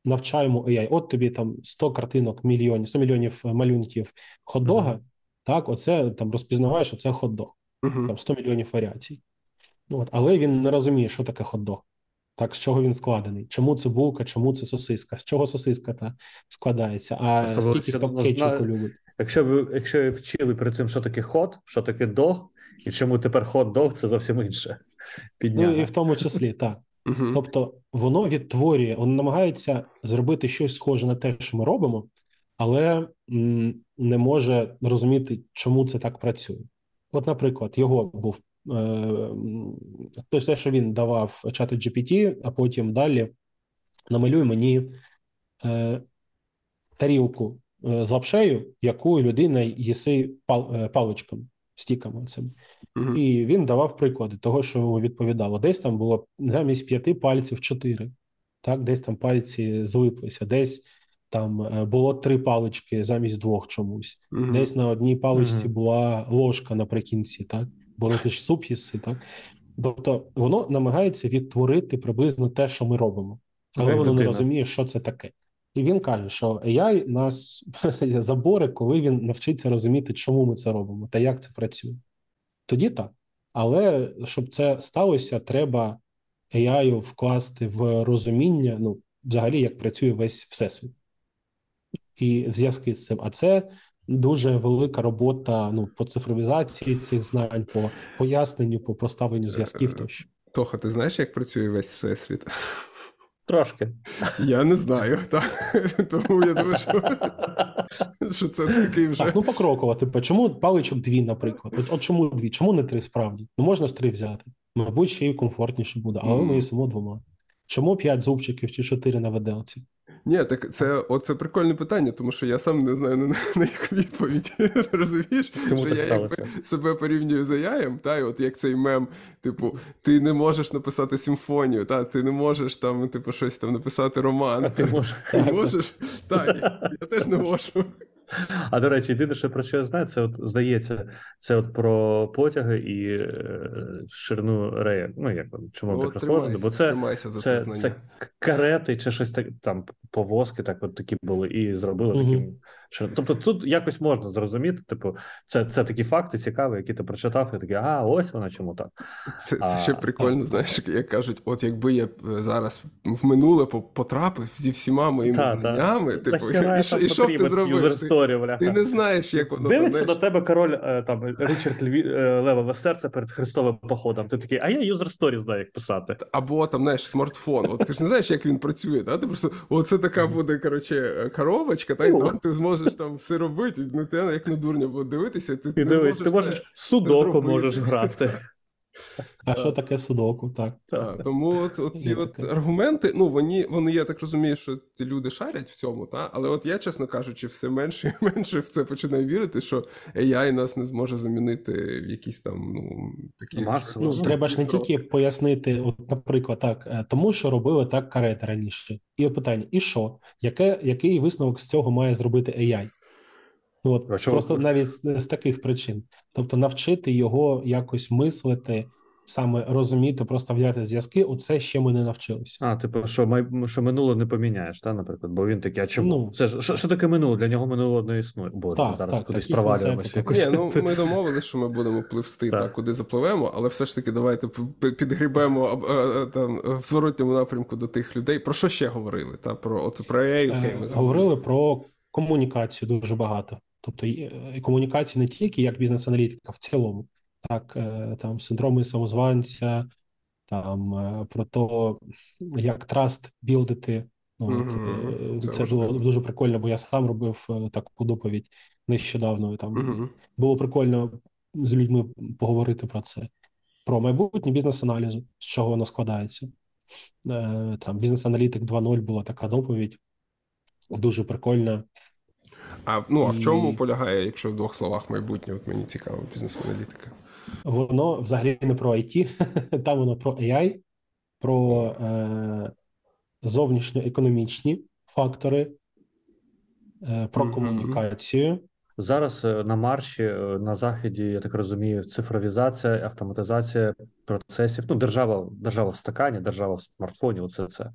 навчаємо AI. От тобі там 100 картинок, мільйонів, 100 мільйонів е, малюнків хот-дога. Так, оце там розпізнаваєш, що це хот-дог. Там 100 мільйонів варіацій. Ну, От, але він не розуміє, що таке хот-дог. Так, з чого він складений? Чому це булка, чому це сосиска? З чого сосиска та складається? А Особливо, скільки хто кетчупу любить? Якщо ви якщо ви вчили перед цим, що таке хот, що таке дог, і чому тепер хот-дог, це зовсім інше. Ну і в тому числі, так. Мгм. Тобто воно відтворює, воно намагається зробити щось схоже на те, що ми робимо, але м, не може розуміти, чому це так працює. От, наприклад, його був те, що він давав чату GPT, а потім далі намалюй мені е, тарілку е, з лапшею, яку людина їси пал, е, паличками, стіками цими. Мгм. І він давав приклади того, що йому відповідало. Десь там було замість п'яти пальців чотири, так, десь там пальці злиплися, десь там е, було три палички замість двох чомусь, Мгм. десь на одній паличці Мгм. була ложка наприкінці, так, бо ну, ж суп їси, так. Тобто воно намагається відтворити приблизно те, що ми робимо, але Як воно не розуміє, що це таке. І він каже, що AI нас заборе, коли він навчиться розуміти, чому ми це робимо та як це працює. Тоді так. Але щоб це сталося, треба AI вкласти в розуміння, ну, взагалі, як працює весь всесвіт. І в зв'язку з цим. А це дуже велика робота ну, по цифровізації цих знань, по поясненню, по проставленню зв'язків тощо. Тоха, ти знаєш, як працює весь всесвіт? Трошки. Я не знаю, так. Тому я думаю, що, що це такий вже. Так, ну покроково. Типу, чому паличок дві, наприклад? От, от чому дві? Чому не три справді? Ну можна з три взяти. Мабуть, ще й комфортніше буде, але Мгм. ми їсимо двома. Чому п'ять зубчиків чи чотири на виделці? Ні, так це оце прикольне питання, тому що я сам не знаю на, на їх відповідь. Розумієш, Чому що так я якби себе порівнюю з яєм, та і от як цей мем, типу, ти не можеш написати симфонію, та ти не можеш там, типу, щось там написати роман. А ти можеш. Ти можеш? Так, я теж не можу. А до речі, єдине, що про що я знаю, це от здається, це от про потяги і е, ширину рея. Ну як воно, чому О, так розповідати, Бо це, за це, це, це карети чи щось так там повозки, так от такі були, і зробили угу. таким. Ширин- Тобто тут якось можна зрозуміти. Типу, це, це такі факти цікаві, які ти прочитав, і такий, а ось вона чому так. Це, це А, ще прикольно, так. знаєш, як кажуть, от якби я е, зараз в минуле потрапив зі всіма моїми Та, та. знаннями, типу, Нахіра і, що- що б ти зробив? Ти, ти не знаєш, як воно там, Дивиться знаєш, до тебе король е, там Ричард Льві, е, Левове серце перед Христовим походом. Ти такий, а я юзер сторі знаю, як писати. або там, знаєш, смартфон. От ти ж не знаєш, як він працює, та? Ти просто оце така буде, коротше, коробочка, та й Ну. там ти зможеш там все робити, на те, як на дурня буде дивитися, ти І не дивись, зможеш ти можеш це- судоку можеш грати. А що таке судоку? Так. Та, тому от, от ці от аргументи, ну вони, вони, я так розумію, що ті люди шарять в цьому, та? але от я, чесно кажучи, все менше і менше в це починаю вірити, що AI нас не зможе замінити в якісь там, ну, такі. Масово. Ну, треба ж не тільки пояснити, от, наприклад, так, е, тому що робили так карети раніше. І от питання: і що? Яке, який висновок з цього має зробити AI? От, А просто ви- навіть з, з таких причин. Тобто навчити його якось мислити, саме розуміти, проставляти зв'язки, оце ще ми не навчилися. А, типу, що май... що минуле не поміняєш, та, наприклад, бо він такий, а чому? Ну. Це ж що, що таке минуле? Для нього минуле не існує. Боже, Так, зараз так, кудись провалюємося. якось. Ні, ну ми домовилися, що ми будемо пливсти Так. так, куди запливемо, але все ж таки давайте підгрібемо а, а, там в зворотньому напрямку до тих людей. Про що ще говорили? Та про от про AI, окей, Е, ми Говорили про комунікацію дуже багато. Тобто і, е, не тільки як бізнес-аналітика в цілому, так е, там синдроми самозванця, там е, про те, як траст білдити. Ну, от, Мгм, е, це це було дуже прикольно, бо я сам робив таку доповідь нещодавно. і Там Угу. було прикольно з людьми поговорити про це, про майбутнє бізнес-аналізу, з чого воно складається. Там бізнес-аналітик 2.0 була така доповідь, дуже прикольна. А ну а в чому І- полягає, якщо в двох словах майбутнє? От мені цікаво, бізнес-аналітика. Воно взагалі не про IT, там воно про AI, про е, зовнішньоекономічні фактори, е, про комунікацію. Зараз е, на марші е, на заході, я так розумію, цифровізація, автоматизація процесів. Ну, держава, держава в стакані, держава в смартфоні. Оце це.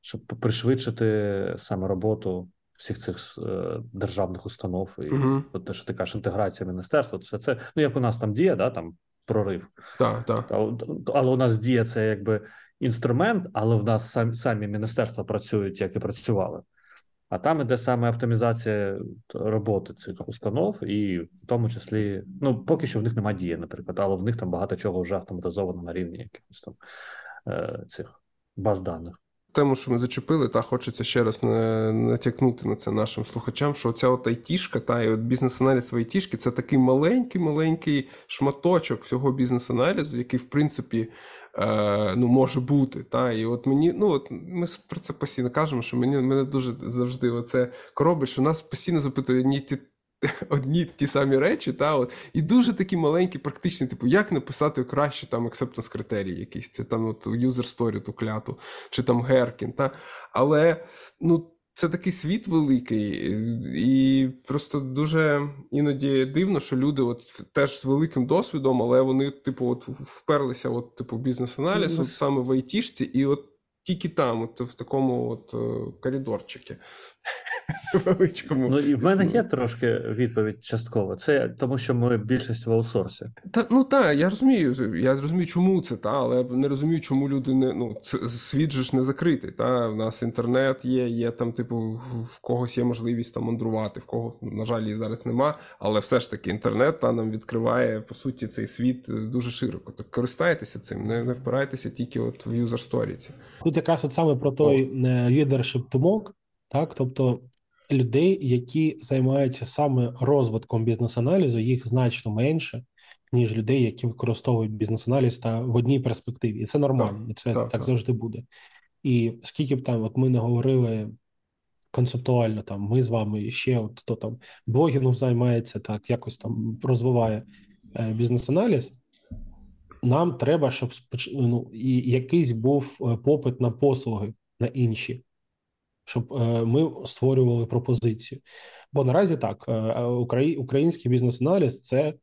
щоб пришвидшити саме роботу всіх цих е, державних установ і Угу. от те, що ти кажеш, інтеграція міністерства, все це ну як у нас там діє, да, там прорив. Так, так. Але у нас діє це якби інструмент, але в нас самі, самі міністерства працюють, як і працювали. А там іде саме оптимізація роботи цих установ, і в тому числі, ну поки що в них немає дії, наприклад, але в них там багато чого вже автоматизовано на рівні якихось там е, цих баз даних. Тему, що ми зачепили, та хочеться ще раз натякнути на це нашим слухачам, що ця от айтішка, та і от бізнес-аналіз в айтішки це такий маленький-маленький шматочок всього бізнес-аналізу, який, в принципі, е, ну, може бути. Та, і от мені, ну от ми про це постійно кажемо, що мені мене дуже завжди оце коробить, що нас постійно запитують одні ті. Одні ті самі речі, та от. І дуже такі маленькі, практичні, типу, як написати краще там acceptance критерії якісь, це там от user story ту кляту, чи там Геркін, та. Але ну. Це такий світ великий, і просто дуже іноді дивно, що люди, от теж з великим досвідом, але вони, типу, от вперлися, от, типу, бізнес-аналіз, от саме в айтішці, і от тільки там, от в такому от е, коридорчикі величкому. Ну і в мене є трошки відповідь частково. Це тому, що ми більшість в аутсорсі. Та ну так, я розумію. Я розумію, чому це, та, але я не розумію, чому люди не ну це світ же ж не закритий. Та у нас інтернет є, є там, типу, в, в когось є можливість там мандрувати, в кого ну, на жаль, її зараз нема. Але все ж таки інтернет та нам відкриває по суті цей світ е, дуже широко. Так користайтеся цим, не, не впирайтеся тільки от в user story. ці. Тут якраз от саме про той leadership думок, так, тобто людей, які займаються саме розвитком бізнес-аналізу, їх значно менше, ніж людей, які використовують бізнес-аналіз та в одній перспективі. І це нормально, і це так, так, так. завжди буде. І скільки б там, от ми не говорили концептуально, там ми з вами і ще от хто там блогінгом займається, так якось там розвиває е, бізнес-аналіз. Нам треба, щоб ну, і якийсь був е, попит на послуги на інші, щоб е, ми створювали пропозицію. Бо наразі так, е, е, украї... український бізнес-аналіз це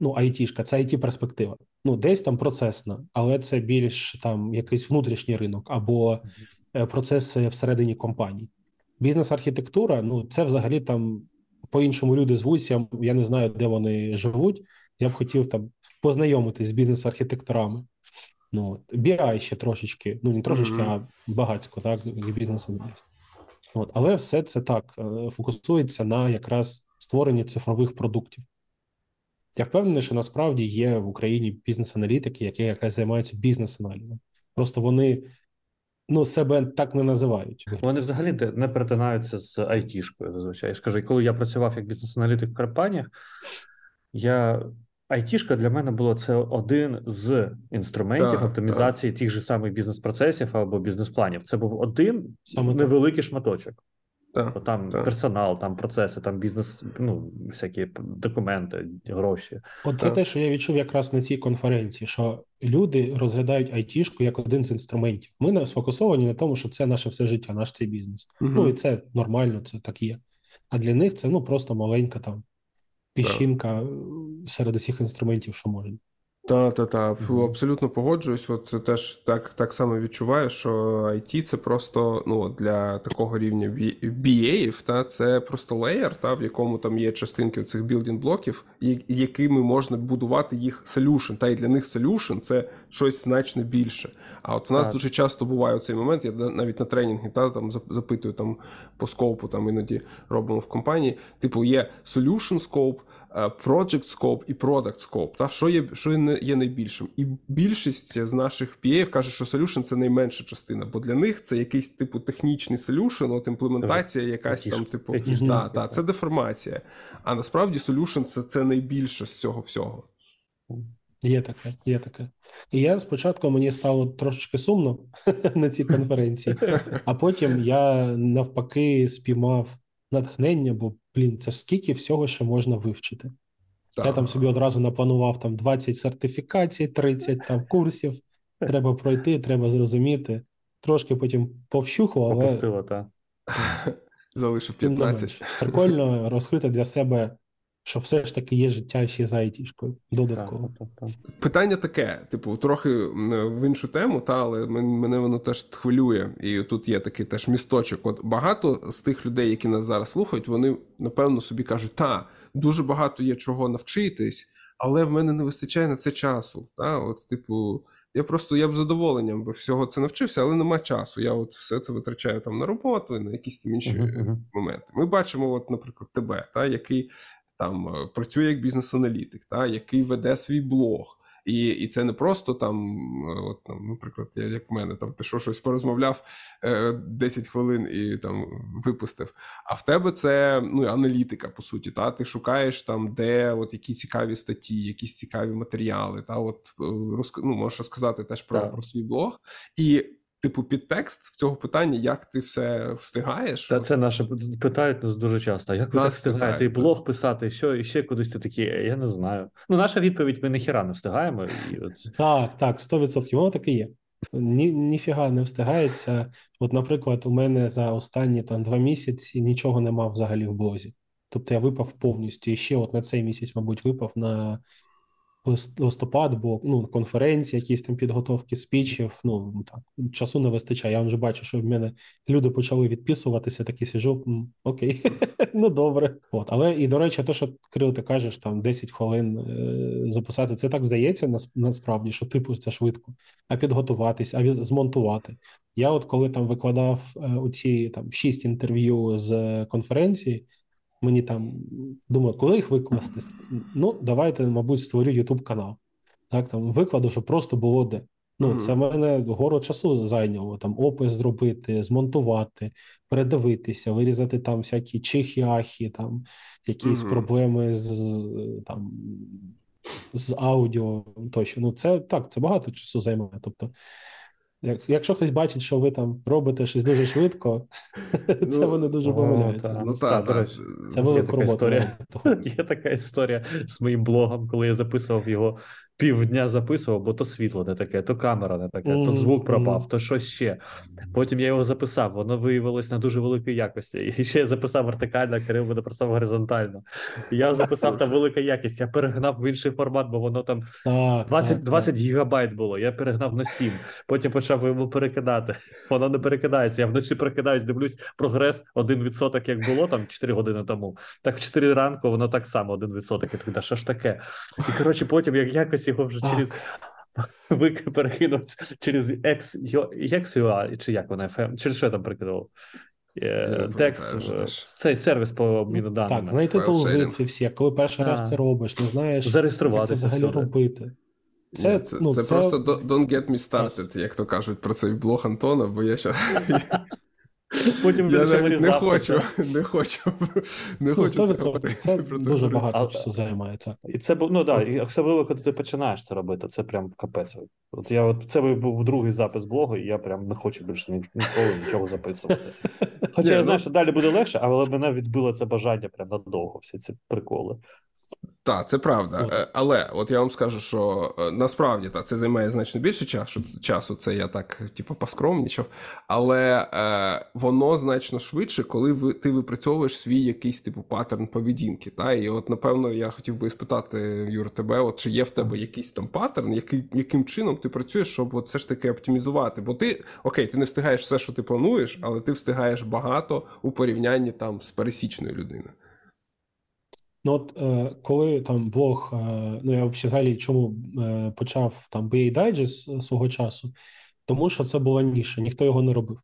ну, айтішка, це it перспектива. Ну, десь там процесна, але це більш там якийсь внутрішній ринок або процеси всередині компаній. Бізнес-архітектура, ну це взагалі там по-іншому люди звуться. Я не знаю, де вони живуть. Я б хотів там познайомитись з бізнес-архітекторами. Ну. BI ще трошечки, ну не трошечки, Мгм. а багатько, так, бізнес-аналіз. От, але все це так е, фокусується на якраз створенні цифрових продуктів. Я впевнений, що насправді є в Україні бізнес-аналітики, які якраз займаються бізнес-аналізом. Просто вони ну, себе так не називають. Вони взагалі не перетинаються з айтішкою зазвичай. Я ж кажу, коли я працював як бізнес-аналітик в компаніях, я айтішка для мене було це один з інструментів Так, оптимізації тих же самих бізнес-процесів або бізнес-планів. Це був один Саме так. невеликий шматочок. Так, Там так. персонал, там процеси, там бізнес, ну всякі документи, гроші. От це Так. те, що я відчув якраз на цій конференції, що люди розглядають айтішку як один з інструментів. Ми не сфокусовані на тому, що це наше все життя, наш цей бізнес. Мгм. Ну і це нормально, це так є. А для них це ну просто маленька там піщинка е, серед усіх інструментів, що можна. Та, та, та, Мгм. абсолютно погоджуюсь. От теж так, так само відчуваю, що IT це просто ну, для такого рівня BA, та це просто layer, та, в якому там є частинки цих building block ів, якими можна будувати їх solution. Та і для них solution – це щось значно більше. А от в нас Так. дуже часто буває цей момент. Я навіть на тренінгі та там запитую там по скопу, там іноді робимо в компанії. Типу, є solution scope, project scope і product scope. Та що є, що є найбільшим? І більшість з наших PA каже, що solution це найменша частина, бо для них це якийсь типу технічний solution, от імплементація, якась там, типу, Айтішка. да, да, це деформація. А насправді solution це, це найбільше з цього всього. Є таке, є таке. І я спочатку мені стало трошечки сумно на цій конференції, а потім я навпаки спіймав натхнення, бо блін, це ж скільки всього ще можна вивчити. Я там собі одразу напланував там 20 сертифікацій, 30 там курсів. Треба пройти, треба зрозуміти. Трошки потім повщухло, але Попустило, так. залишив 15. менш. прикольно розкрити для себе що все ж таки є життя ще за айтішкою додатково. Так, так, так. Питання таке: типу, трохи в іншу тему, та але мене воно теж хвилює, і тут є такий теж місточок. От багато з тих людей, які нас зараз слухають, вони напевно собі кажуть, та дуже багато є чого навчитись, але в мене не вистачає на це часу. Та, от, типу, я просто я б з задоволенням би всього це навчився, але нема часу. Я от все це витрачаю там на роботу і на якісь там інші мгм. моменти. Ми бачимо, от, наприклад, тебе, та, який там е, працює як бізнес-аналітик, та, який веде свій блог. І, і це не просто там, е, от, там, наприклад, я, як в мене, там ти що щось порозмовляв е, 10 хвилин і там випустив. А в тебе це ну, аналітика, по суті. Та? Ти шукаєш там, де от які цікаві статті, якісь цікаві матеріали. Та? От, е, розк... ну, можеш розказати теж про, про свій блог. І, типу, підтекст в цього питання, як ти все встигаєш. Та це наше питають нас дуже часто. А Як ви Нас так встигаєте і блог писати, що і ще кудись ти такі? Я не знаю. Ну, наша відповідь: ми ніхіра не встигаємо. І от Так, так, 100%. Воно так і є. Ні, ніфіга не встигається. От, наприклад, у мене за останні там два місяці нічого нема взагалі в блозі. Тобто я випав повністю. І ще от на цей місяць, мабуть, випав на листопад, бо ну, конференції, якісь там підготовки спічів. Ну так, часу не вистачає. Я вже бачу, що в мене люди почали відписуватися, такі сижу. Окей, ну добре. От, але і до речі, то, що Кирил, ти кажеш, там 10 хвилин е, записати, це так здається нас- насправді, що типу це швидко. А підготуватись, а змонтувати. Я, от коли там викладав е, оці там шість інтерв'ю з е, конференції, мені там думаю, коли їх викласти? Ну, давайте, мабуть, створю YouTube канал. Так, там викладу, щоб просто було де. Ну, це в мене гору часу зайняло. Там опис зробити, змонтувати, передивитися, вирізати там всякі чихи-ахи, там якісь проблеми з там з аудіо тощо. Ну, це так, це багато часу займає. Тобто, якщо хтось бачить, що ви там робите щось дуже швидко, це Ну, вони дуже помиляються. Ну Так, Це велика історія. Є така історія з моїм блогом, коли я записував його півдня записував, бо то світло не таке, то камера не таке, то звук пропав, то щось ще. Потім я його записав, воно виявилось на дуже великій якості. І ще я записав вертикально, Кирил мене написав горизонтально. Я записав там велика якість. Я перегнав в інший формат, бо воно там 20, 20 гігабайт було. Я перегнав на 7. Потім почав йому перекидати. Воно не перекидається. Я вночі перекидаюсь, дивлюсь, прогрес 1% як було там 4 години тому. Так в 4 ранку воно так само 1%. Я такий, да що ж таке? І коротше, потім як якось його вже Так. через вик перекинув через X, XUA, чи як вона FM, через що я там перекидував? Не Е, цей сервіс по обміну Ну, даними. Так, знайти Файл тулзи ці всі, коли перший раз це робиш, не знаєш, як Зареєструватися. це взагалі робити. Це, Ні, це, ну, це, це просто do- don't get me started, як то кажуть про цей блог Антона, бо я ще Потім я навіть не хочу, не хочу, не ну, хочу 100%. говорити Це про це дуже говорити. багато А- часу займає. Так. І це був, ну да, і особливо, коли ти починаєш це робити, це прям капець. От я от це був другий запис блогу, і я прям не хочу більше ніколи нічого записувати. Хоча Ні, я ну- знаю, що далі буде легше, але мене відбило це бажання прям надовго, всі ці приколи. Так, це правда. От. Е, Але от я вам скажу, що е, насправді та, це займає значно більше часу. Часу це я так, типу, поскромнічав. Але е, воно значно швидше, коли ви, ти випрацьовуєш свій якийсь типу паттерн поведінки. Та? І от, напевно, я хотів би спитати, Юр, тебе, от чи є в тебе якийсь там паттерн, який, яким чином ти працюєш, щоб от все ж таки оптимізувати? Бо ти окей, ти не встигаєш все, що ти плануєш, але ти встигаєш багато у порівнянні там з пересічною людиною. Ну, от е, коли там блог, е, ну я взагалі чому е, почав там BA Digest свого часу, тому що це була ніша, ніхто його не робив.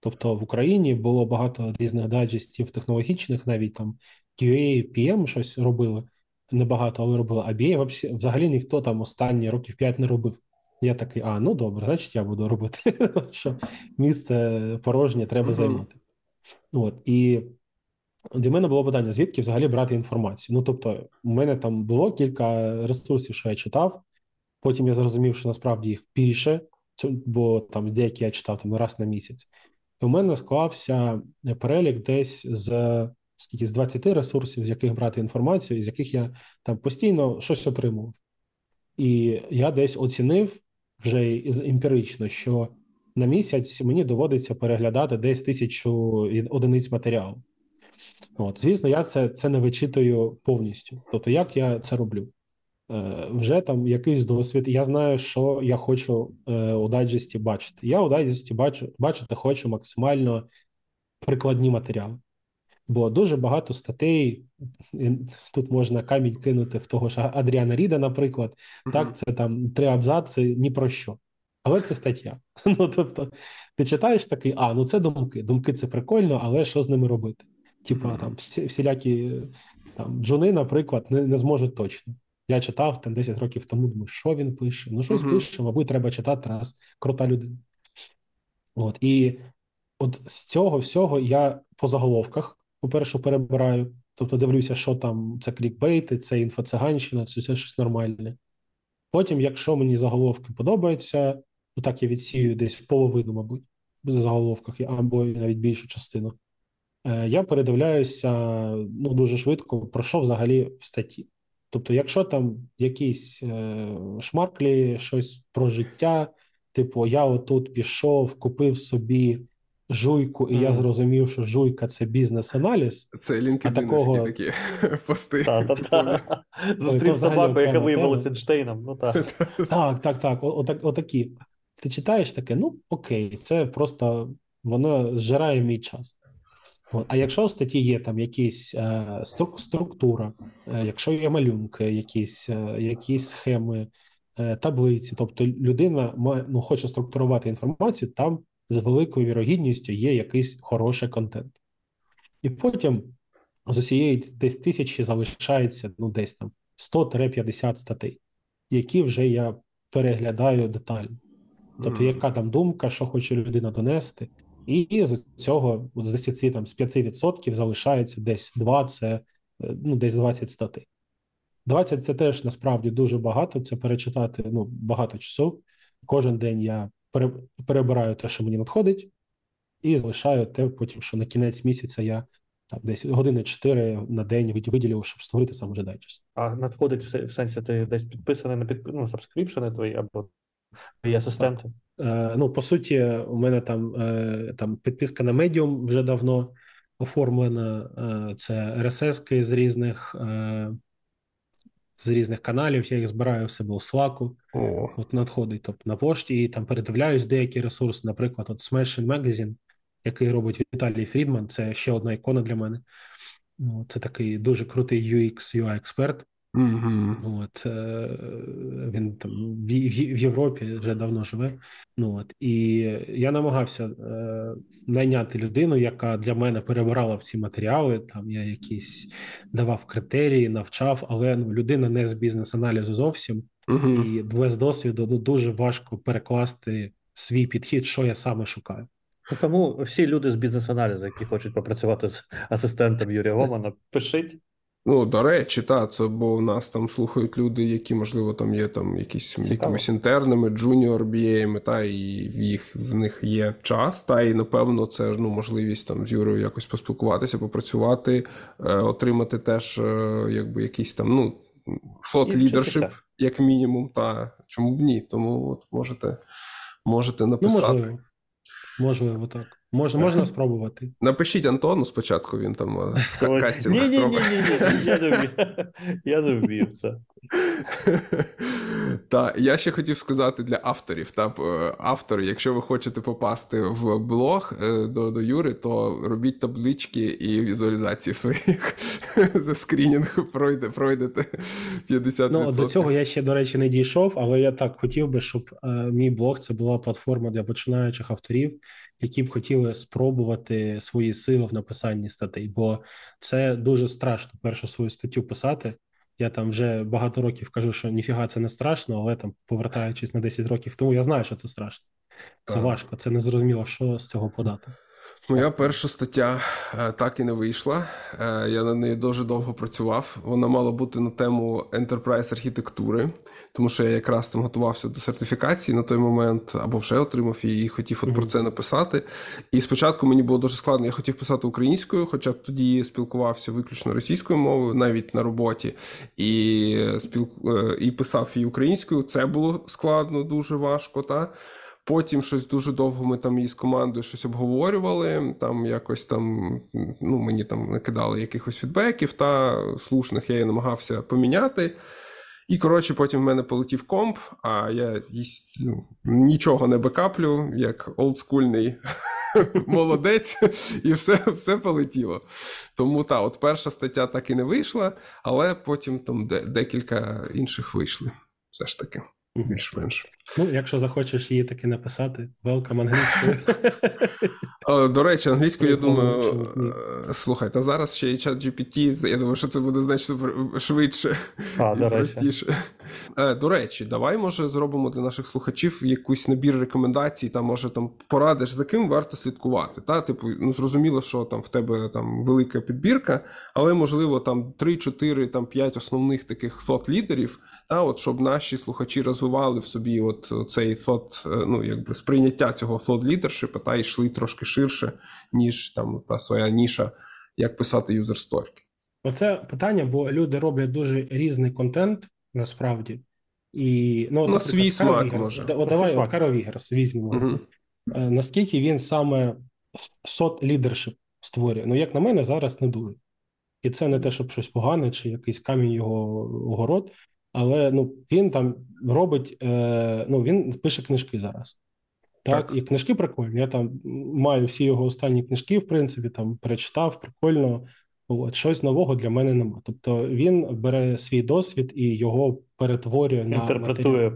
Тобто в Україні було багато різних дайджестів технологічних, навіть там QA, PM щось робили, небагато, але робили. А BA взагалі ніхто там останні років 5 не робив. Я такий, а, ну добре, значить я буду робити, що місце порожнє треба займати. От, і для мене було питання, звідки взагалі брати інформацію. Ну, тобто, у мене там було кілька ресурсів, що я читав. Потім я зрозумів, що насправді їх більше, бо там деякі я читав там раз на місяць. І у мене склався перелік десь з скільки з 20 ресурсів, з яких брати інформацію, з яких я там постійно щось отримував. І я десь оцінив вже емпірично, що на місяць мені доводиться переглядати десь тисячу одиниць матеріалу. От, звісно, я це, це не вичитую повністю. Тобто, як я це роблю? Е, вже там якийсь досвід. Я знаю, що я хочу е, у дайджесті бачити. Я у дайджесті бачу, бачити хочу максимально прикладні матеріали. Бо дуже багато статей, тут можна камінь кинути в того ж Адріана Ріда, наприклад. Так, це там три абзаци ні про що. Але це стаття. Ну, тобто, ти читаєш такий, а, ну це думки. Думки це прикольно, але що з ними робити? Типа там всі, всілякі там джуни, наприклад, не, не зможуть точно. Я читав там 10 років тому, думаю, що він пише? Ну, щось Мгм. пише, мабуть, треба читати раз крута людина. От і от з цього всього я по заголовках, по-перше, перебираю, тобто дивлюся, що там це клікбейти, це інфоциганщина, це, це щось нормальне. Потім, якщо мені заголовки подобаються, то так я відсію десь половину, мабуть, за заголовках, або навіть більшу частину. Е, Я передивляюся ну, дуже швидко, про що взагалі в статті. Тобто, якщо там якісь е, шмарклі, щось про життя, типу, я отут пішов, купив собі жуйку, і я зрозумів, що жуйка це бізнес-аналіз. Це лінкединівські такого- такі пости. Та, та, та. Зустрів собаку, яка виявилася. Ейнштейном. Ну так. Так, так, так, отак, отакі. Ти читаєш таке, ну окей, це просто воно зжирає мій час. А якщо в статті є там якісь е, структура, е, якщо є малюнки, якісь, е, якісь схеми, таблиці, тобто людина має, ну, хоче структурувати інформацію, там з великою вірогідністю є якийсь хороший контент. І потім з усієї десь тисячі залишається ну, десь там 100-50 статей, які вже я переглядаю детально. Тобто, яка там думка, що хоче людина донести, і з цього з 10, там, з 5% залишається десь 2, це е, ну, десь 20 статей. 20 це теж насправді дуже багато. Це перечитати ну, багато часу. Кожен день я перебираю те, що мені надходить, і залишаю те, потім, що на кінець місяця я там десь години 4 на день виді- виділив, щоб створити сам вже дайджест. А надходить в сенсі, ти десь підписаний на підп... ну, сабскріпшени твої або твої асистенти. Е, ну, по суті, у мене там, е, там підписка на Medium вже давно оформлена. Е, це RSS з різних, е, з різних каналів. Я їх збираю в себе у Slack. О, От надходить тобто, на пошті, і там передивляюсь деякі ресурси. Наприклад, от Smashing Magazine, який робить Віталій Фрідман. Це ще одна ікона для мене. Ну, це такий дуже крутий UX, UI Мгм. От, е, він там в, Європі вже давно живе. Ну, от, і я намагався е, найняти людину, яка для мене перебирала ці матеріали. Там я якісь давав критерії, навчав, але ну, людина не з бізнес-аналізу зовсім, Мгм. і без досвіду ну, дуже важко перекласти свій підхід, що я саме шукаю. Ну, тому всі люди з бізнес-аналізу, які хочуть попрацювати з асистентом Юрія Гомана, пишіть. Ну, до речі, та, це бо у нас там слухають люди, які, можливо, там є там якісь Цікаво. якимись інтернами, junior BA, та і в їх в них є час. Та і напевно, це ж ну можливість там з Юрою якось поспілкуватися, попрацювати, е, отримати теж е, якби якийсь там ну thought leadership, як мінімум. Та чому б ні? Тому от можете, можете Ну, написати. можливо, можливо, так. Мож, можна спробувати. Напишіть Антону спочатку, він там е, ка- кастинг Ні, ні, ні, ні, ні, я не вмію. Я не вмію це. Та я ще хотів сказати для авторів. Та е, автори, якщо ви хочете попасти в блог е, до, до Юри, то робіть таблички і візуалізації своїх за скрінінг пройде, пройдете 50%. Ну, до цього я ще, до речі, не дійшов, але я так хотів би, щоб е, мій блог це була платформа для починаючих авторів, які б хотіли спробувати свої сили в написанні статей, бо це дуже страшно першу свою статтю писати. Я там вже багато років кажу, що ніфіга це не страшно, але там, повертаючись на 10 років тому, я знаю, що це страшно. Це Так. важко, це незрозуміло, що з цього подати. Моя перша стаття е, так і не вийшла. Е, Я на неї дуже довго працював. Вона мала бути на тему enterprise архітектури, тому що я якраз там готувався до сертифікації на той момент, або вже отримав її і хотів от про це написати. І спочатку мені було дуже складно. Я хотів писати українською, хоча б тоді спілкувався виключно російською мовою, навіть на роботі, і спіл... е, і писав її українською. Це було складно, дуже важко. Та? Потім щось дуже довго ми там із командою щось обговорювали. Там якось там ну, мені там накидали якихось фідбеків та слушних я її намагався поміняти. І, коротше, потім в мене полетів комп, а я ну, нічого не бекаплю, як олдскульний молодець, і все все полетіло. Тому та, от перша стаття так і не вийшла, але потім там декілька інших вийшли. Все ж таки більш-менш. Ну, якщо захочеш її таки написати, welcome англійською. До речі, англійською, я думаю, е, слухай, та зараз ще і чат GPT, я думаю, що це буде значно швидше а, і до простіше. Е, до речі, давай, може, зробимо для наших слухачів якийсь набір рекомендацій, там, може, там порадиш, за ким варто слідкувати. Та? Типу, ну, зрозуміло, що там в тебе там велика підбірка, але, можливо, там 3-4, там 5 основних таких сот лідерів, та, от, щоб наші слухачі розвивали в собі от цей thought, е, ну якби сприйняття цього thought leadership, та йшли трошки ширше, ніж там та своя ніша, як писати user story. Оце питання, бо люди роблять дуже різний контент насправді. І, ну, На свій смак Вігерс, може. О, давай от Карл Вігерс візьмемо. Угу. Наскільки він саме сот лідершип створює? Ну, як на мене, зараз не дуже. І це не те, щоб щось погане, чи якийсь камінь його огород. Але ну він там робить, е, ну він пише книжки зараз. Так, так, і книжки прикольні. Я там маю всі його останні книжки, в принципі, там перечитав, прикольно. От щось нового для мене нема. Тобто він бере свій досвід і його перетворює на інтерпретує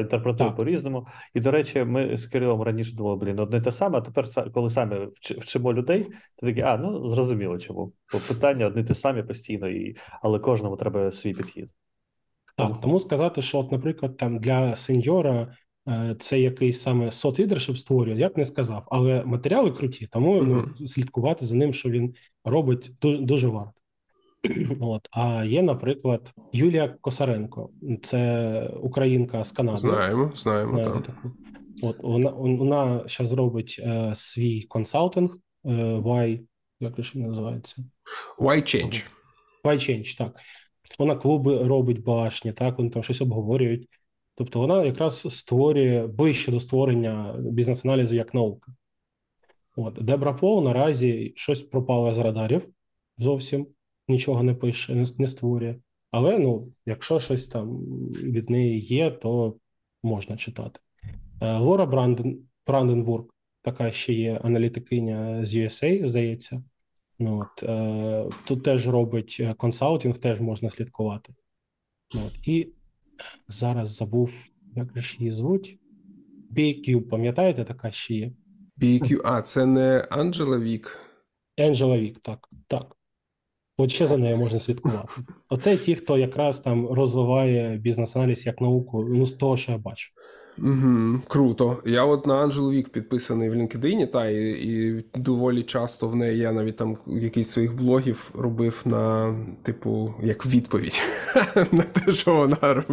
інтерпретує по-різному. І, до речі, ми з Кирилом раніше думали, блін, одне те саме, а тепер, коли самі вчимо людей, то такі, а ну зрозуміло чому. Бо питання одне те самі постійно, і але кожному треба свій підхід. Так, тому сказати, що, от, наприклад, там для сеньора е, це якийсь саме сот лідершип створює, я б не сказав, але матеріали круті, тому ну, слідкувати за ним, що він робить, дуже, дуже варто. От, А є, наприклад, Юлія Косаренко, це українка з Канади. Знаємо, знаємо. так. От вона вона зараз зробить е, свій консалтинг, е, Why, як ж називається? Why Change. Why Change, так. Вона клуби робить башні, так вони там щось обговорюють. Тобто вона якраз створює ближче до створення бізнес-аналізу як наука. От Дебра Пол наразі щось пропало з радарів зовсім нічого не пише, не, не створює. Але ну, якщо щось там від неї є, то можна читати. Е, Лора Бранден, Бранденбург, така ще є аналітикиня з USA, здається. Ну, от, е, Тут теж робить е, консалтинг, теж можна слідкувати. Ну, от, І зараз забув, як ж її звуть. BQ, пам'ятаєте, така ще є? BQ, а, це не Анджела Вік. Анджела Вік, так. так. От ще за нею можна слідкувати. Оце ті, хто якраз там розвиває бізнес-аналіз як науку, ну з того, що я бачу. Угу, Круто. Я от на Анджелу Вік підписаний в LinkedIn, та і і доволі часто в неї я навіть там якийсь своїх блогів робив на, типу, як відповідь на те, що вона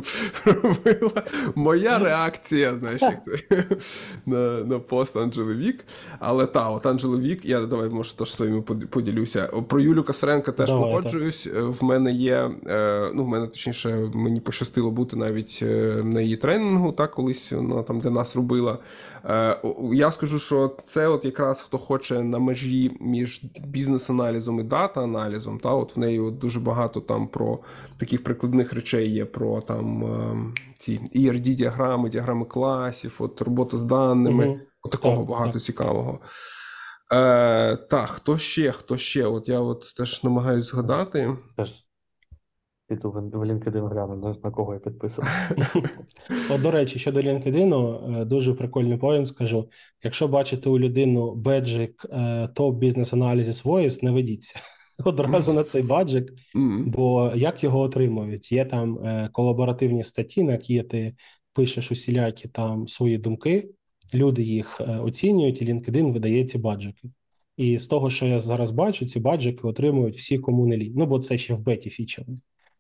робила. Моя реакція, знаєш, як це на на пост Анджели Вік. Але та, от Анджелу Вік, я давай, може, теж своїми поділюся. Про Юлю Касаренко теж давай, погоджуюсь. Так. В мене є, е, ну, в мене точніше, мені пощастило бути навіть е, на її тренінгу, так, колись вона там для нас робила. Е, я скажу, що це от якраз хто хоче на межі між бізнес-аналізом і дата-аналізом. Та от в неї от дуже багато там про таких прикладних речей є про там е, ці erd діаграми, діаграми класів, от робота з даними. Угу. От такого так, багато так. цікавого. Е, Так, хто ще? Хто ще? От я от теж намагаюся згадати. Піду в LinkedIn гляну, на кого я підписаний. От, До речі, щодо LinkedIn, е, дуже прикольний point скажу. Якщо бачите у людину беджик Top Business Analysis Voice, не ведіться одразу на цей баджик, бо як його отримують? Є там е, колаборативні статті, на які ти пишеш усілякі там свої думки, люди їх е, оцінюють, і LinkedIn видає ці баджики. І з того, що я зараз бачу, ці баджики отримують всі, кому не лінь. Ну, бо це ще в беті feature.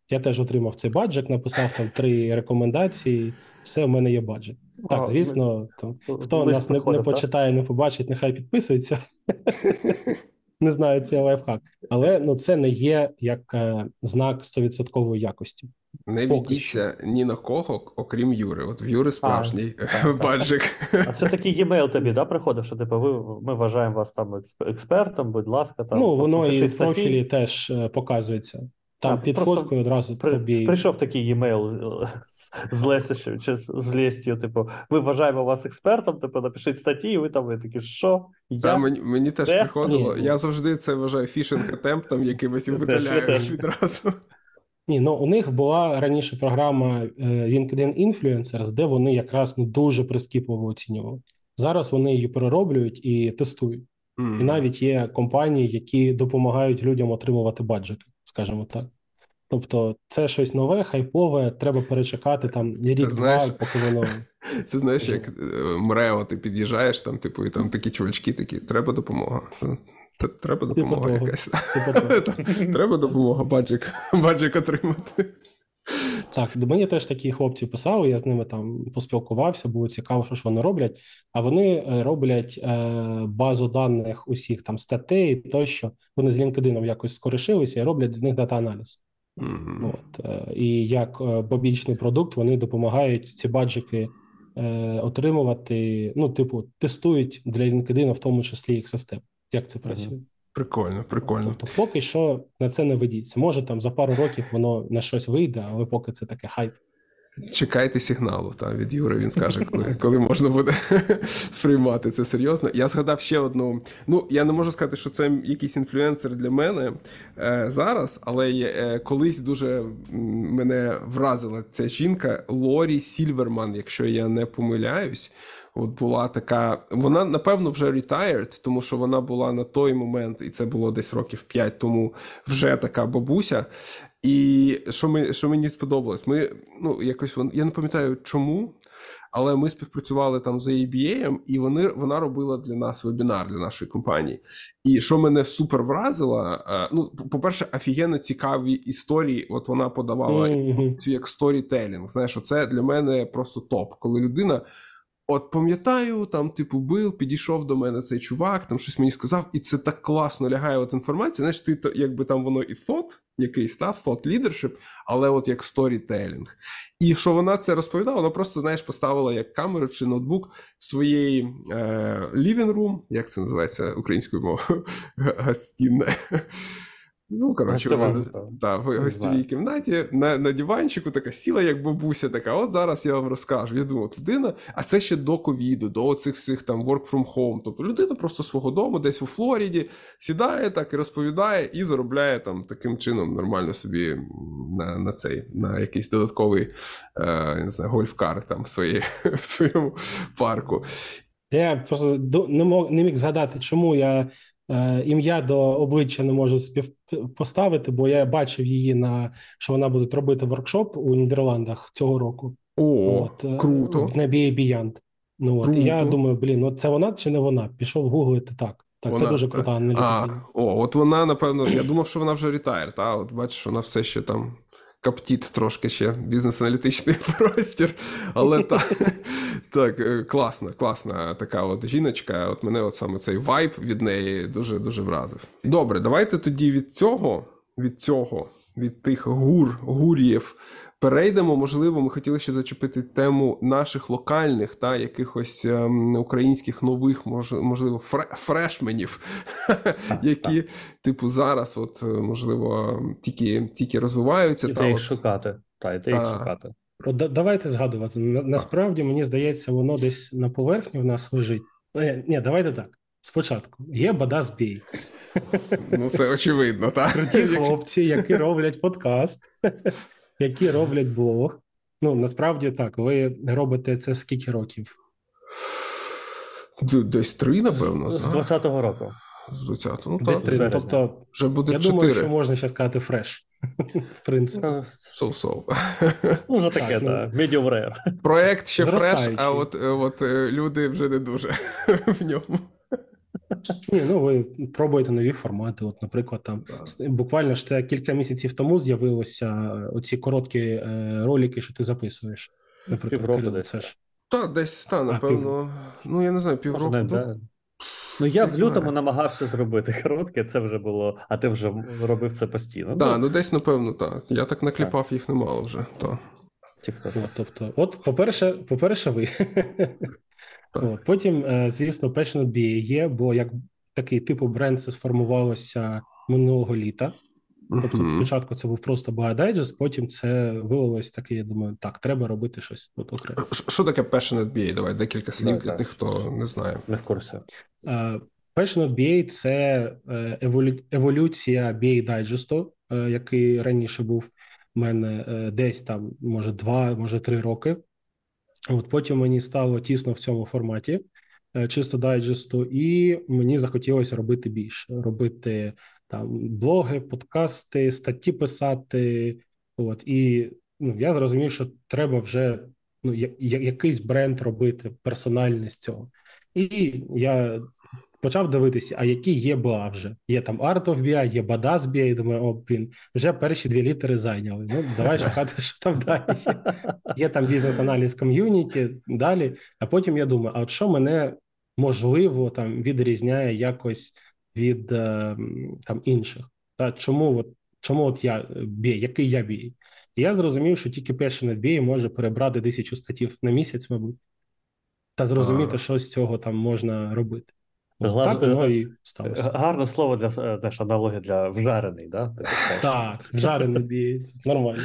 Я теж отримав цей баджик, написав там три рекомендації. Все, в мене є баджик. Так, звісно, там, хто нас не, не почитає, не побачить, нехай підписується. не знаю цей лайфхак. Але ну це не є як е, знак 100% якості. Не відійся ні на кого, окрім Юри. От в Юри справжній баджик. А це такий e-mail тобі, да, приходив, що типу, ви, ми вважаємо вас там експертом, будь ласка, там. ну воно і в профілі теж е, показується. Там А, під фоткою одразу При, прийшов такий e-mail е, з, з лесищем чи з, з лестю, типу, ми вважаємо вас експертом, типу, напишіть статті, і ви там ви такі, що? Та, Я? мені, мені теж Де? приходило. Ні. Я завжди це вважаю фішинг атемптом, якимось і теж. відразу. Ні, ну у них була раніше програма е, LinkedIn Influencers, де вони якраз ну, дуже прискіпливо оцінювали. Зараз вони її перероблюють і тестують. Мгм. І навіть є компанії, які допомагають людям отримувати баджики, скажімо так. Тобто, це щось нове, хайпове, треба перечекати там рік-два, поки воно. Це знаєш, як е, МРЕО, ти під'їжджаєш, там, типу, і там такі чувачки такі, треба допомога. Треба допомога якась. Типу. Треба допомога, баджик, баджик отримати. Так, до мені теж такі хлопці писали, я з ними там поспілкувався, було цікаво, що ж вони роблять. А вони е, роблять е, базу даних усіх там статей тощо. Вони з LinkedIn якось скорішилися і роблять для них дата-аналіз. Мгм. От, е, і як е, побічний продукт вони допомагають ці баджики е, отримувати. Ну, типу, тестують для LinkedIn, в тому числі їх систем. Як це працює? Прикольно, прикольно. Тобто, поки що на це не ведіться. Може, там за пару років воно на щось вийде, але поки це таке хайп. Чекайте сигналу та, від Юри, він скаже, коли, коли можна буде сприймати це серйозно. Я згадав ще одну. Ну, я не можу сказати, що це якийсь інфлюенсер для мене е, зараз, але е, колись дуже мене вразила ця жінка Лорі Сільверман, якщо я не помиляюсь. От була така, вона напевно вже retired, тому що вона була на той момент, і це було десь років 5 тому, вже така бабуся. І що ми що мені сподобалось, ми ну якось вон- я не пам'ятаю чому, але ми співпрацювали там з ABA, і вони вона робила для нас вебінар для нашої компанії. І що мене супер вразило, е, ну по-перше, офігенно цікаві історії. От вона подавала цю як сторітелінг. Знаєш, це для мене просто топ, коли людина. От пам'ятаю, там, типу, бил, підійшов до мене цей чувак, там щось мені сказав, і це так класно лягає от інформація. Знаєш, ти то якби там воно і thought якийсь, та thought leadership, але от як сторітелінг. І що вона це розповідала, вона просто знаєш, поставила як камеру чи ноутбук своєї е, living room, як це називається українською мовою, гостінне. Ну, коротше, вона- та, в Не гостєвій кімнаті на, на диванчику така сіла, як бабуся, така. От зараз я вам розкажу. Я думаю, от людина, а це ще до ковіду, до оцих всіх там work from home. Тобто людина просто свого дому, десь у Флориді, сідає так і розповідає, і заробляє там таким чином нормально собі на, на цей, на якийсь додатковий е, не знаю, гольф-кар там в, своїй, в своєму парку. Я просто не мог не міг згадати, чому я ім'я до обличчя не можу спів поставити, бо я бачив її на що вона буде робити воркшоп у Нідерландах цього року. О, е, круто. на BA Beyond. Ну от і я думаю, блін, ну це вона чи не вона? Пішов гуглити так. Так, це дуже так. крута А, о, от вона, напевно, я думав, що вона вже ретайр, та от бачиш, вона все ще там коптіт трошки ще бізнес-аналітичний простір. Але так, так, е, класна, класна така от жіночка. От мене от саме цей вайб від неї дуже дуже вразив. Добре, давайте тоді від цього, від цього, від тих гур, гур'їв. Перейдемо, можливо, ми хотіли ще зачепити тему наших локальних та якихось ем, українських нових, мож, можливо, фре, фрешменів, які, типу, зараз, от е, можливо, тільки, тільки розвиваються. І та їх шукати. Та, і їх шукати. От давайте згадувати. Насправді мені здається, воно десь на поверхні в нас лежить. Е, ні, давайте так. Спочатку є Бадас Бій. ну це очевидно, так? Круті хлопці, які роблять подкаст, які роблять блог. Ну насправді так, ви робите це скільки років? Десь три, напевно, З з, 20-го року. з 20 Ну, Десь так, три. Ну. Тобто, вже буде я думаю, що можна ще сказати фреш. В принципі. Ну, Соу-соу. Ну, вже таке, Так, ну. та, medium rare. Проект ще фреш, а от, от е, люди вже не дуже в ньому. Ні, ну ви пробуєте нові формати. От, наприклад, там Так. буквально ж це кілька місяців тому з'явилися е, оці короткі е, ролики, що ти записуєш. Наприклад, Півроку Кирило, десь, це так. ж Та, десь, та, напевно, ну я не знаю, півроку. навіть, ну, да. Ну я в лютому намагався зробити коротке, це вже було, а ти вже робив це постійно. Так, ну десь, напевно, так. Я так накліпав їх немало вже. То. От, тобто, от, по-перше, по-перше, ви. От, потім, е, звісно, Passionate BA є, бо як такий типу бренд це сформувалося минулого літа. Тобто, Мгм. спочатку це був просто BioDigest, потім це вилилось таке, я думаю, так, треба робити щось от окремо. Що таке Passionate BA? Давай декілька слів для тих, хто не знає. Не в курсі. Е, Passionate BA – це е, еволю- еволюція BA Digest, який раніше був у мене десь там, може, два, може, три роки. От потім мені стало тісно в цьому форматі, е, чисто дайджесту, і мені захотілося робити більше, робити там блоги, подкасти, статті писати. От і ну, я зрозумів, що треба вже ну, я- я- якийсь бренд робити персональний з цього. І я почав дивитися, а які є БА вже. Є там Art of BI, є Badass BI, думаю, о, блін, вже перші дві літери зайняли. Ну, давай шукати, що там далі. є. Там бізнес-аналіз ком'юніті, далі. А потім я думаю, а от що мене можливо там відрізняє якось від е, там інших? Та чому от, чому от я BA, який я BA? І я зрозумів, що тільки перший BA може перебрати тисячу статів на місяць, мабуть, та зрозуміти, що з цього там можна робити. От так воно і сталося. Гарне слово для е, теж аналогія для вжарений, да? Так, вжарений нормально.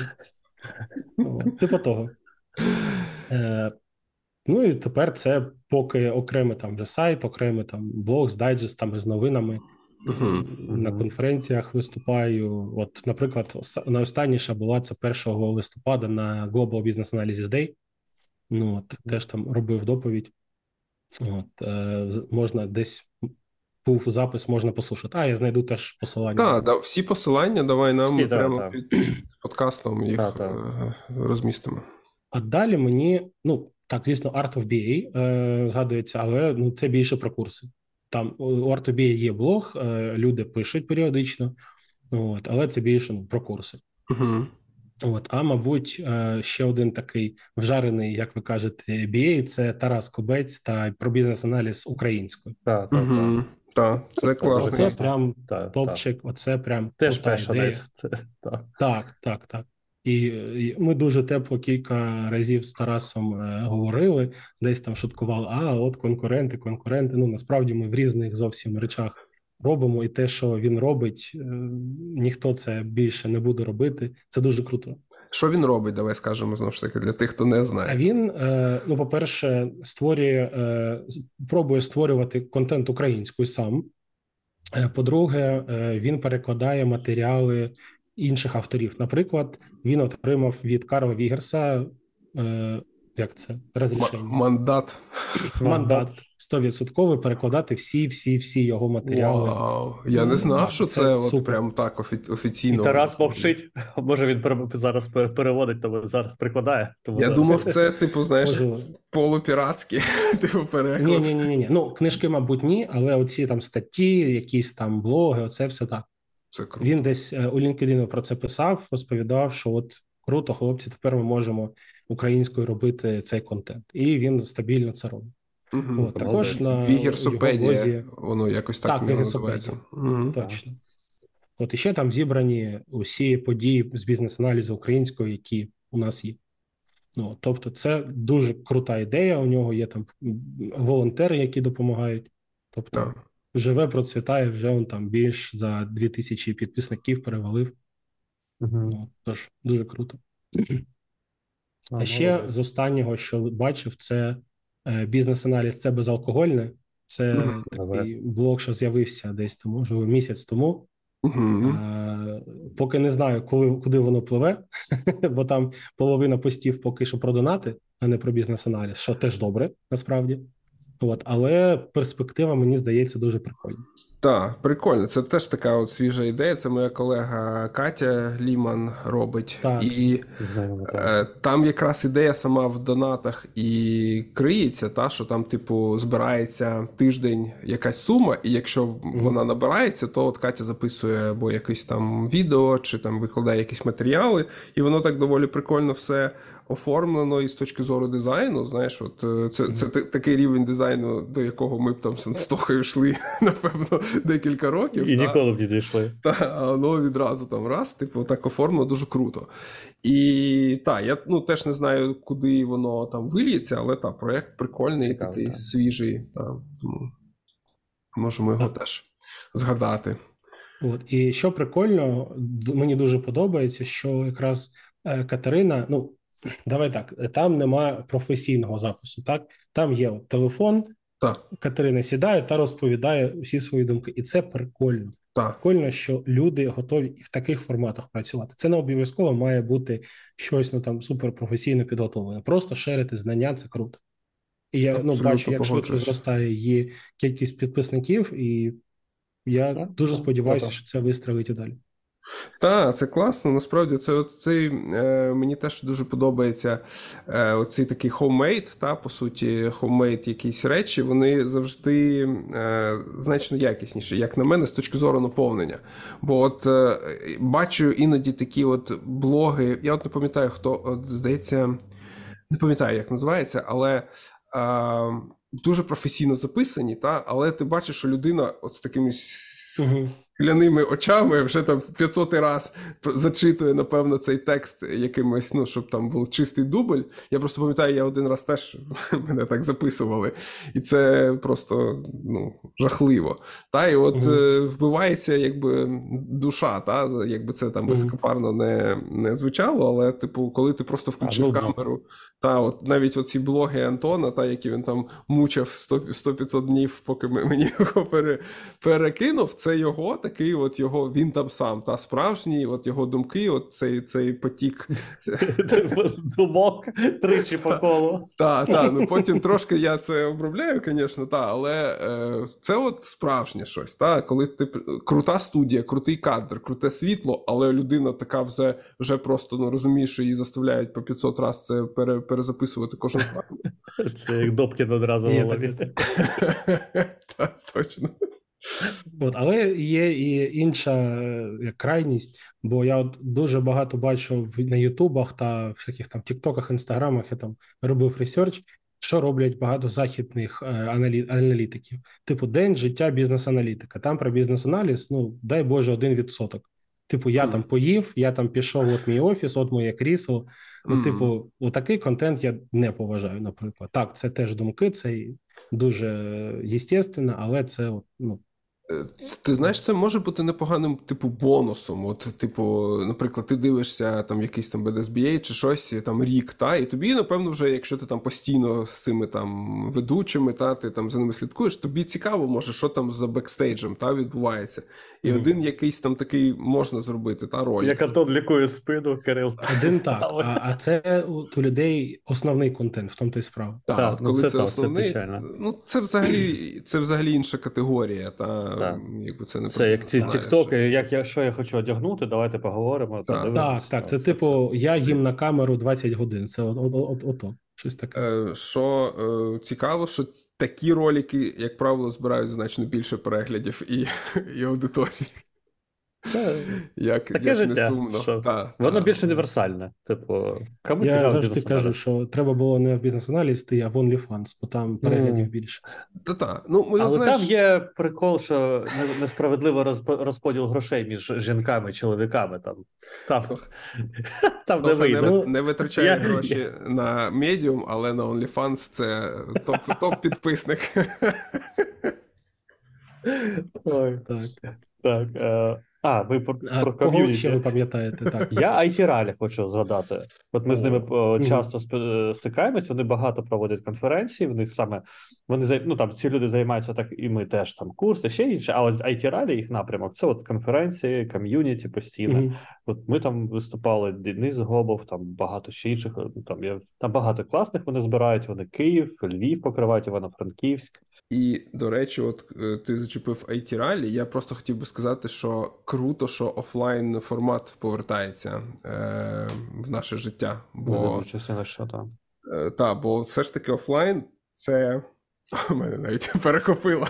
Типу того. Е, ну і тепер це поки окремий там вже сайт, окремий там блог з дайджестами, з новинами. На конференціях виступаю. От, наприклад, ос- найостанніша була це 1 листопада на Global Business Analysis Day. Ну, от, теж там робив доповідь. От, е, можна десь був запис, можна послухати. А, я знайду теж посилання. Так, да, всі посилання давай нам Всі, прямо да. під подкастом їх Да, да. е, розмістимо. А далі мені, ну так, звісно, Art of BA е, згадується, але ну це більше про курси. Там у Art of BA є блог, е, люди пишуть періодично, от, але це більше ну, про курси. Угу. От, а мабуть, е, ще один такий вжарений, як ви кажете, BA – це Тарас Кобець та про бізнес-аналіз українською. Так, так, так. Угу. Так, це класно. Класно. прям так. топчик, оце прям Теж перша ідея. десь. Так. Так, так, так. І, і ми дуже тепло кілька разів з Тарасом е, говорили, десь там шуткували. А, от конкуренти, конкуренти. Ну насправді ми в різних зовсім речах робимо, і те, що він робить, е, ніхто це більше не буде робити. Це дуже круто. Що він робить? Давай скажемо знову ж таки для тих, хто не А знає. він, е, ну, по-перше, створює, е, пробує створювати контент українською сам. Е, По-друге, він перекладає матеріали інших авторів. Наприклад, він отримав від Карла Вігерса, як це розрішення, мандат. мандат 100% перекладати всі, всі, всі його матеріали. Вау. Я не Ну, знав, що це це, от супер. прям так офі- І. Тарас мовчить. Може він зараз переводить, тому зараз прикладає. Тому Я зараз. думав, це, типу, знаєш, Можливо. полупіратські, типу, переклад. Ні, ні, ні, ні. Ну, книжки, мабуть, ні, але оці там статті, якісь там блоги, оце все так. Це круто. Він десь е, у LinkedIn про це писав, розповідав, що от круто, хлопці, тепер ми можемо українською робити цей контент, і він стабільно це робить. Мгм. От, також на Вігерсопедія, його воно якось так, Так, називається. Мгм. Точно. От і ще там зібрані усі події з бізнес-аналізу української, які у нас є. Ну, тобто, це дуже крута ідея. У нього є там волонтери, які допомагають. Тобто, Так. живе, процвітає, вже он там більш за 2000 підписників перевалив. Мгм. Ну, тож дуже круто. А, А ще з останнього, що бачив, це бізнес-аналіз це безалкогольне. Це Мгм. такий блок, що з'явився десь тому, можливо, місяць тому. Е, Поки не знаю, коли куди воно пливе, бо там половина постів поки що про донати, а не про бізнес-аналіз, що теж добре, насправді. От, але перспектива, мені здається, дуже прикольна. Так, прикольно. Це теж така от свіжа ідея. Це моя колега Катя Ліман робить. Так. І так. е, там якраз ідея сама в донатах і криється, та, що там, типу, збирається тиждень якась сума, і якщо вона набирається, то от Катя записує або якесь там відео, чи там викладає якісь матеріали, і воно так доволі прикольно все оформлено і з точки зору дизайну. Знаєш, от е, це, це та- такий рівень дизайну, до якого ми б там з Анстохою йшли, напевно, декілька років. І та. ніколи б не дійшли. Та, а воно відразу там раз, типу, так оформлено дуже круто. І так, я ну, теж не знаю, куди воно там виліється, але та, проєкт прикольний, Цікаво, такий так. свіжий. Та, тому можемо його теж згадати. От і що прикольно, мені дуже подобається, що якраз е, Катерина, ну давай так, там нема професійного запису. Так, там є от телефон. Так, Катерина сідає та розповідає всі свої думки, і це прикольно. так. Прикольно, що люди готові і в таких форматах працювати. Це не обов'язково має бути щось ну там суперпрофесійно підготовлене. Просто шерити знання це круто. І я ну бачу, як швидко зростає її кількість підписників, і я Так, дуже так, сподіваюся, круто. що це вистрелить і далі. Так, це класно. Насправді, це от е, мені теж дуже подобається е, оцей такий homemade, та по суті, homemade якісь речі, вони завжди е, значно якісніші, як на мене, з точки зору наповнення. Бо от е, бачу іноді такі от блоги. Я от не пам'ятаю, хто от здається, не пам'ятаю, як називається, але. Е, Дуже професійно записані, та але ти бачиш, що людина от з такими Угу. очами вже там 500 раз зачитує, напевно, цей текст якимось, ну, щоб там був чистий дубль. Я просто пам'ятаю, я один раз теж мене так записували, і це просто ну, жахливо. Та, і от е, вбивається якби душа, та, якби це там високопарно не, не звучало, але, типу, коли ти просто включив нудно. камеру, та, от навіть оці блоги Антона, та, які він там мучив 100 100-500 днів, поки мені його перекинув, це його такий, от його він там сам, та справжній, от його думки, от цей, цей потік. Думок тричі по колу. Та, та, ну потім трошки я це обробляю, звісно, та, але е, це от справжнє щось. Та, коли ти крута студія, крутий кадр, круте світло, але людина така вже, вже просто ну, розуміє, що її заставляють по 500 разів це пере, перезаписувати кожен фрагмент. Це як Добкін одразу Є в голові. Та, точно. От, але є і інша е, як крайність, бо я от дуже багато бачу в- на Ютубах та всяких там Тіктоках, Інстаграмах, я там робив research, що роблять багато західних е, аналі- аналітиків. Типу, день життя бізнес-аналітика. Там про бізнес-аналіз, ну дай Боже, один відсоток. Типу, я Мгм. там поїв, я там пішов, от мій офіс, от моє крісло. Ну, Мгм. типу, отакий контент я не поважаю, наприклад. Так, це теж думки, це дуже естественно, але це ну, Ти знаєш, це може бути непоганим, типу, бонусом. От, типу, наприклад, ти дивишся там якийсь там BDSBA чи щось, там рік, та, і тобі, напевно, вже, якщо ти там постійно з цими там ведучими, та, ти там за ними слідкуєш, тобі цікаво, може, що там за бекстейджем та, відбувається. І Мгм. один якийсь там такий можна зробити, та ролик. Як Антон лікує спину, Кирил. Один так, а, а це у людей основний контент, в тому то й справа. Так, Так, ну коли це це, так, це основний, печально. ну це взагалі, це взагалі інша категорія, та Так. яку це не Це як ці тіктоки, як я що я хочу одягнути, давайте поговоримо. Так. подивимось. Так, так, це типу, я їм на камеру 20 годин. Це от, от, от, ото, щось таке. Е, Що е, цікаво, що такі ролики, як правило, збирають значно більше переглядів і, і аудиторії. Як, Таке як життя, не сумно. що? Та, Воно та. більш універсальне. Типу, кому Я цікаво завжди бізнес-аналіз? кажу, що треба було не в бізнес-аналіз йти, а в OnlyFans, бо там переглядів більше. Та, та. Ну, ми, Але знаєш, там є прикол, що несправедливо розподіл грошей між жінками і чоловіками. Там, там, там не Тоха не, не витрачає Я- гроші на Medium, але на OnlyFans це топ, топ-підписник. Ой, Так. так. Е, а, ви про, А про кого ком'юніті. ще ви пам'ятаєте? Так. Я IT-ралі хочу згадати. От ми з ними часто спи- стикаємось, вони багато проводять конференцій. В них саме вони ну там ці люди займаються так, і ми теж там курси, ще інше. А от IT-ралі їх напрямок це от конференції, ком'юніті постійно. От ми там виступали, Денис Гобов, там багато ще інших. ну, Там є там багато класних вони збирають. Вони Київ, Львів покривають, Івано-Франківськ. І, до речі, от е, ти зачепив it ралі. Я просто хотів би сказати, що круто, що офлайн формат повертається е, в наше життя. Бо що там. Е, Та, бо все ж таки офлайн це. У мене навіть перехопило.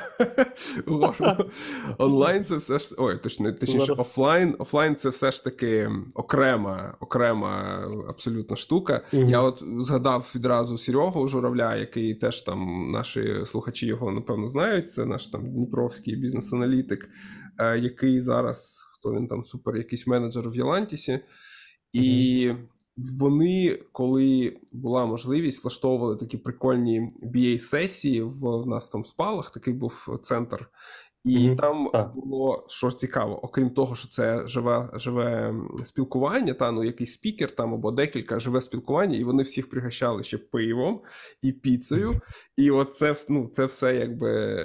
Онлайн це все ж. Ой, точно, точніше, офлайн. Офлайн це все ж таки окрема, окрема абсолютно штука. Я от згадав відразу Серегу Журавля, який теж там наші слухачі його напевно знають. Це наш там дніпровський бізнес-аналітик, е, який зараз хто він там супер, якийсь менеджер в Єлантісі. І вони, коли була можливість, влаштовували такі прикольні BA-сесії в, в нас там в спалах, такий був центр. І Мгм. там Так. було що цікаво, окрім того, що це живе, живе спілкування, та ну якийсь спікер там або декілька живе спілкування, і вони всіх пригощали ще пивом і піцею. І от це, ну, це все якби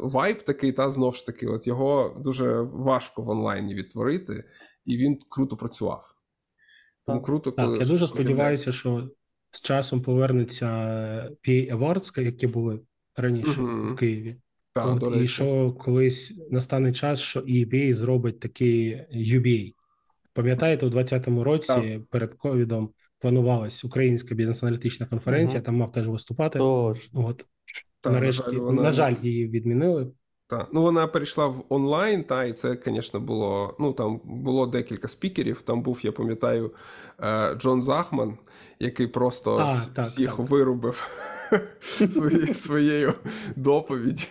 вайб такий, та знов ж таки, от його дуже важко в онлайні відтворити, і він круто працював. Тому Так. круто, Так, я дуже сподіваюся, що з часом повернуться PA Awards, які були раніше Мгм. в Києві. Так, От, і що колись настане час, що EBA зробить такий UBA. Пам'ятаєте, у 2020 році перед ковідом планувалась українська бізнес-аналітична конференція, Мгм. там мав теж виступати. Точно. От Та, нарешті, на жаль, вона- на жаль, її відмінили. Та. Ну, вона перейшла в онлайн, та, і це, звісно, було. Ну, там було декілька спікерів. Там був, я пам'ятаю, е, Джон Захман, який просто А, так, всіх так. вирубив своєю, своєю доповіддю.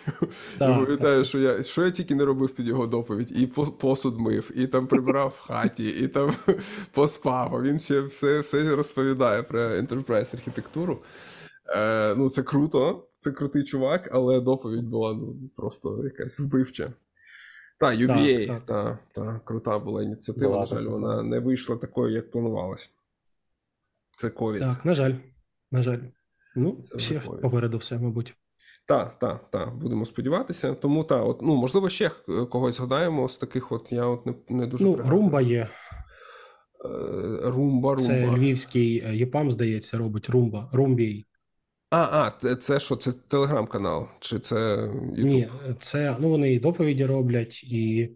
Я пам'ятаю, що я, що я тільки не робив під його доповідь, і посуд мив, і там прибирав в хаті, і там поспав. А він ще все, все розповідає про enterprise архітектуру. Е, ну, це круто, це крутий чувак, але доповідь була ну, просто якась вбивча. Та, UBA, так. та, та, крута була ініціатива. Була на жаль, така. вона не вийшла такою, як планувалось. Це ковід. Так, на жаль, на жаль. Ну, Це ще попереду все, мабуть. Так, так, так, будемо сподіватися. Тому так, от, ну, можливо, ще когось згадаємо з таких, от я от не, не дуже Ну, пригадую. Румба є. Е, Румба, Це львівський е, ЄПАМ, здається, робить Румба. Румбій. А, а, це, це що? Це телеграм-канал? Чи це YouTube? Ні, це ну вони і доповіді роблять, і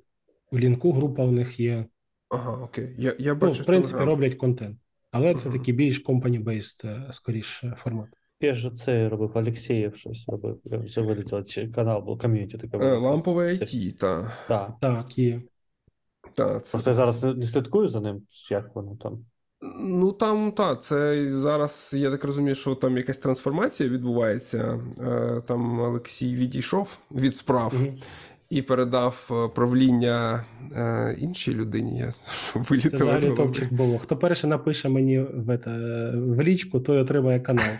в лінку група у них є. Ага, окей. Я, я Ну, в принципі, Telegram. роблять контент. Але це такий більш company-based, е, скоріше, формат. Я ж це робив Олексєєв щось робив. Я вже вилетіло, чи канал був ком'юніті таке. Е, Лампове IT, так. Так. Так, є. Та, це... Просто я зараз не слідкую за ним, як воно там. Ну там так, це зараз, я так розумію, що там якась трансформація відбувається. Е, Там Олексій відійшов від справ і передав е, правління е, іншій людині. Я Це вилітила з топчик було. Хто перший напише мені в, ете, в лічку, той отримає канал.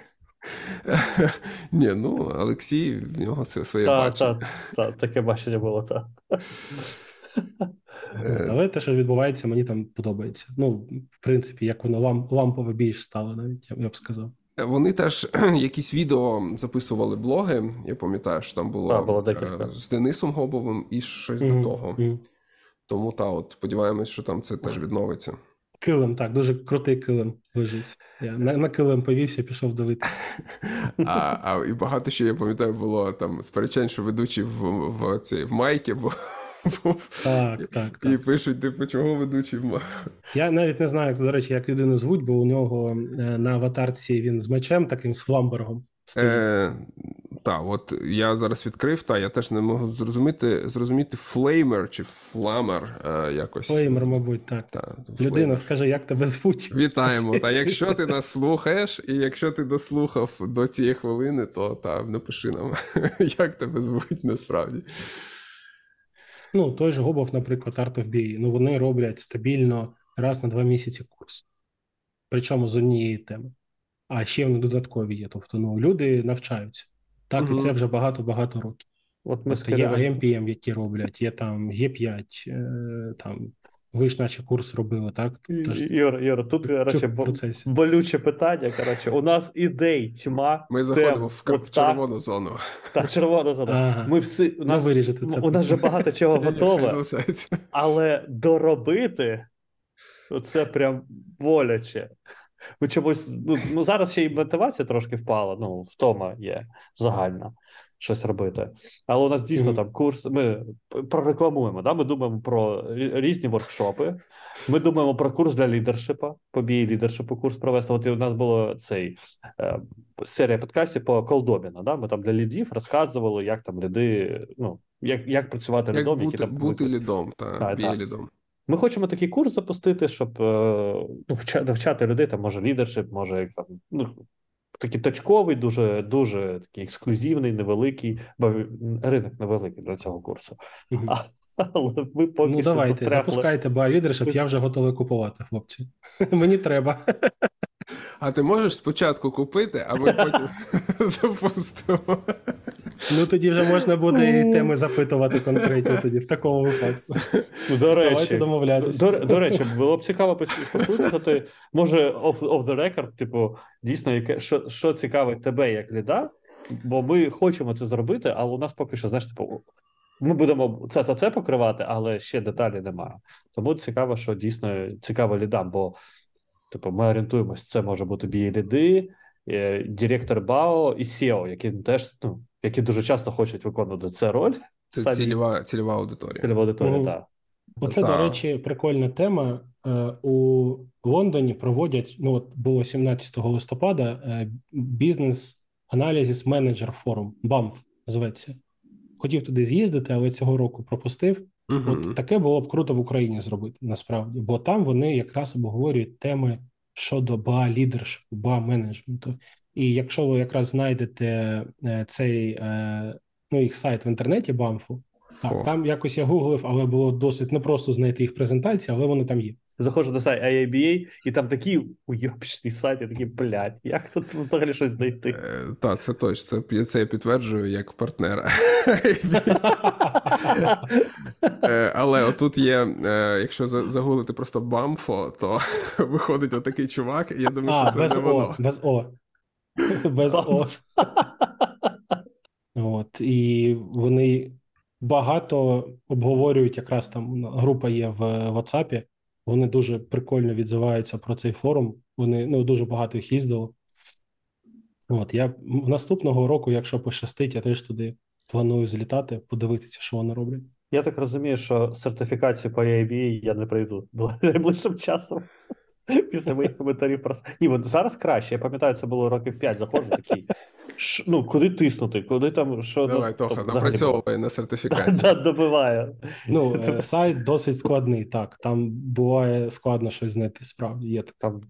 Ні, ну Олексій, в нього своє Так, бачення. так, так, таке бачення було, так. Е, Але те, що відбувається, мені там подобається. Ну, в принципі, як воно лам, лампове більш стало, навіть я, б- сказав. Вони теж якісь відео записували блоги. Я пам'ятаю, що там було, Так, було декілька. е, з Денисом Гобовим і щось Мгм, до того. мгм. Тому та, от сподіваємось, що там це теж відновиться. Килим, так, дуже крутий килим лежить. Я на, на килим повівся, пішов дивитися. А, а і багато що я пам'ятаю, було там сперечань, що ведучий в, в, цій, в майці був. Так, так, І так. пишуть, типу, чого ведучий? Я навіть не знаю, як, до речі, як людину звуть, бо у нього е, на аватарці він з мечем, таким з фламбергом. Е, та, от я зараз відкрив, та я теж не можу зрозуміти, зрозуміти флеймер чи фламер е, якось. Флеймер, мабуть, так. Та, Людина, флеймер. скажи, як тебе звуть? Вітаємо. Та якщо ти нас слухаєш, і якщо ти дослухав до цієї хвилини, то та напиши нам, як тебе звуть насправді. Ну, той же Гобов, наприклад, Art of BA, ну вони роблять стабільно раз на два місяці курс. Причому з однієї теми. А ще вони додаткові є. Тобто, ну, люди навчаються. Так, угу. і це вже багато-багато років. От ми Тобто є IMPM, які роблять, є там Є5, е, там ви ж наче курс робили, так? Тож, Юр, Юр, тут, коротше, бо- болюче питання. Коротше, у нас ідей тьма. Ми тем, заходимо в кр- та- червону зону. Та червона зона. Ага. Ми всі, у Ну, нас, виріжете це. у нас вже багато чого готове, але доробити Це прям боляче. Ми чомусь, ну, ну зараз ще й мотивація трошки впала, ну, втома є загальна щось робити. Але у нас дійсно Мгм. там курс, ми прорекламуємо, да? ми думаємо про різні воркшопи, ми думаємо про курс для лідершипа, по бій лідершипу курс провести. От і у нас було цей е, серія подкастів по колдобіна. Да? Ми там для лідів розказували, як там ліди, ну, як, як працювати Як лідом, які там бути лідом, та, бій так. лідом. Ми хочемо такий курс запустити, щоб е, ну, навчати людей, там може лідершип, може як там ну, такий точковий, дуже дуже такий ексклюзивний, невеликий, бо ринок невеликий для цього курсу. Але ви поки Ну що давайте, застрягли. запускайте байвідер, щоб я вже готовий купувати, хлопці. Мені треба. А ти можеш спочатку купити, а ми потім запустимо. Ну тоді вже можна буде і теми запитувати конкретні тоді в такому випадку. Ну, До Давайте домовлятися. до, до речі, було б цікаво послухати, може, off, off the record, типу, дійсно, яке, що, що цікавить тебе як ліда, бо ми хочемо це зробити, але у нас поки що, знаєш, типу, ми будемо це це, це покривати, але ще деталі немає. Тому цікаво, що дійсно цікаво лідам, бо типу, ми орієнтуємось, це може бути BA-ліди, е, директор БАО і SEO, які теж ну, які дуже часто хочуть виконувати цю роль. Це самі цільова, цільова аудиторія. цільова аудиторія, Мгм. так. Оце, Та. до речі, прикольна тема. Е, У Лондоні проводять, ну от було 17 листопада, е, бізнес аналізис менеджер форум, БАМФ зветься. Хотів туди з'їздити, але цього року пропустив. Мгм. От таке було б круто в Україні зробити насправді, бо там вони якраз обговорюють теми щодо ба лідершипу, ба менеджменту. І якщо ви якраз знайдете е, цей е, ну, їх сайт в інтернеті БАМФу, О. там якось я гуглив, але було досить непросто знайти їх презентації, але вони там є. Заходжу на сайт IABA, і там такий уйобічний сайт, я такий, блядь, як тут взагалі щось знайти? Е, Та, це точно. Це, це я підтверджую як партнера. Е, Але отут є, е, якщо за- загуглити просто бамфо, то виходить отакий чувак, і я думаю, А, що це без не О, воно. без О. Без О. От, і вони багато обговорюють, якраз там група є в WhatsApp, вони дуже прикольно відзиваються про цей форум. Вони ну, дуже багато їх їздило. От, я в наступного року, якщо пощастить, я теж туди планую злітати, подивитися, що вони роблять. Я так розумію, що сертифікацію по IABA я не пройду найближчим часом. Після моїх коментарів про ні, от зараз краще. Я пам'ятаю, це було років 5, заходжу такий. «Ш- Ну, куди тиснути? Куди там що Давай, ну, Тоха, напрацьовуй на сертифікацію. Да, добиває. Ну, е, сайт досить складний, так. Там буває складно щось знайти, справді є таке. Там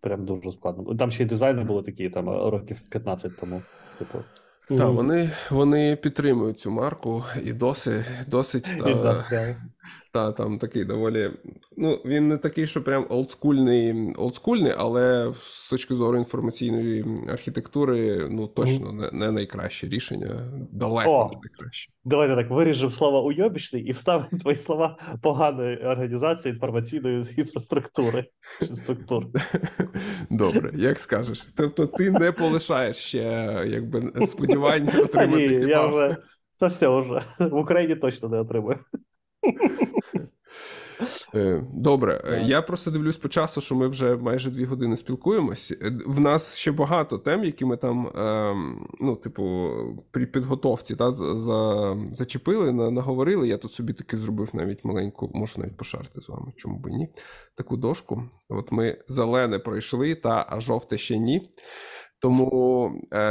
прям дуже складно. Там ще й дизайни були такі, там років 15 тому. Типу, Так, вони, вони підтримують цю марку і досить, досить та. Та, там такий доволі. Ну, він не такий, що прям олдскульний, олдскульний, але з точки зору інформаційної архітектури, ну точно не, не найкраще рішення. Далеко О! не найкраще. Давайте так виріжемо слова уйобічний і вставимо твої слова поганої організації інформаційної інфраструктури. Структур. Добре, як скажеш. Тобто ти не полишаєш ще якби сподівання Та ні, отримати я вже це все вже в Україні точно не отримую. Е, Добре, е, я просто дивлюсь по часу, що ми вже майже дві години спілкуємось. Е, В нас ще багато тем, які ми там, ем, ну, типу, при підготовці та, за, за, зачепили, на, наговорили. Я тут собі таки зробив навіть маленьку, можу навіть пошарити з вами, чому би ні. Таку дошку. От ми зелене пройшли, та а жовте ще ні. Тому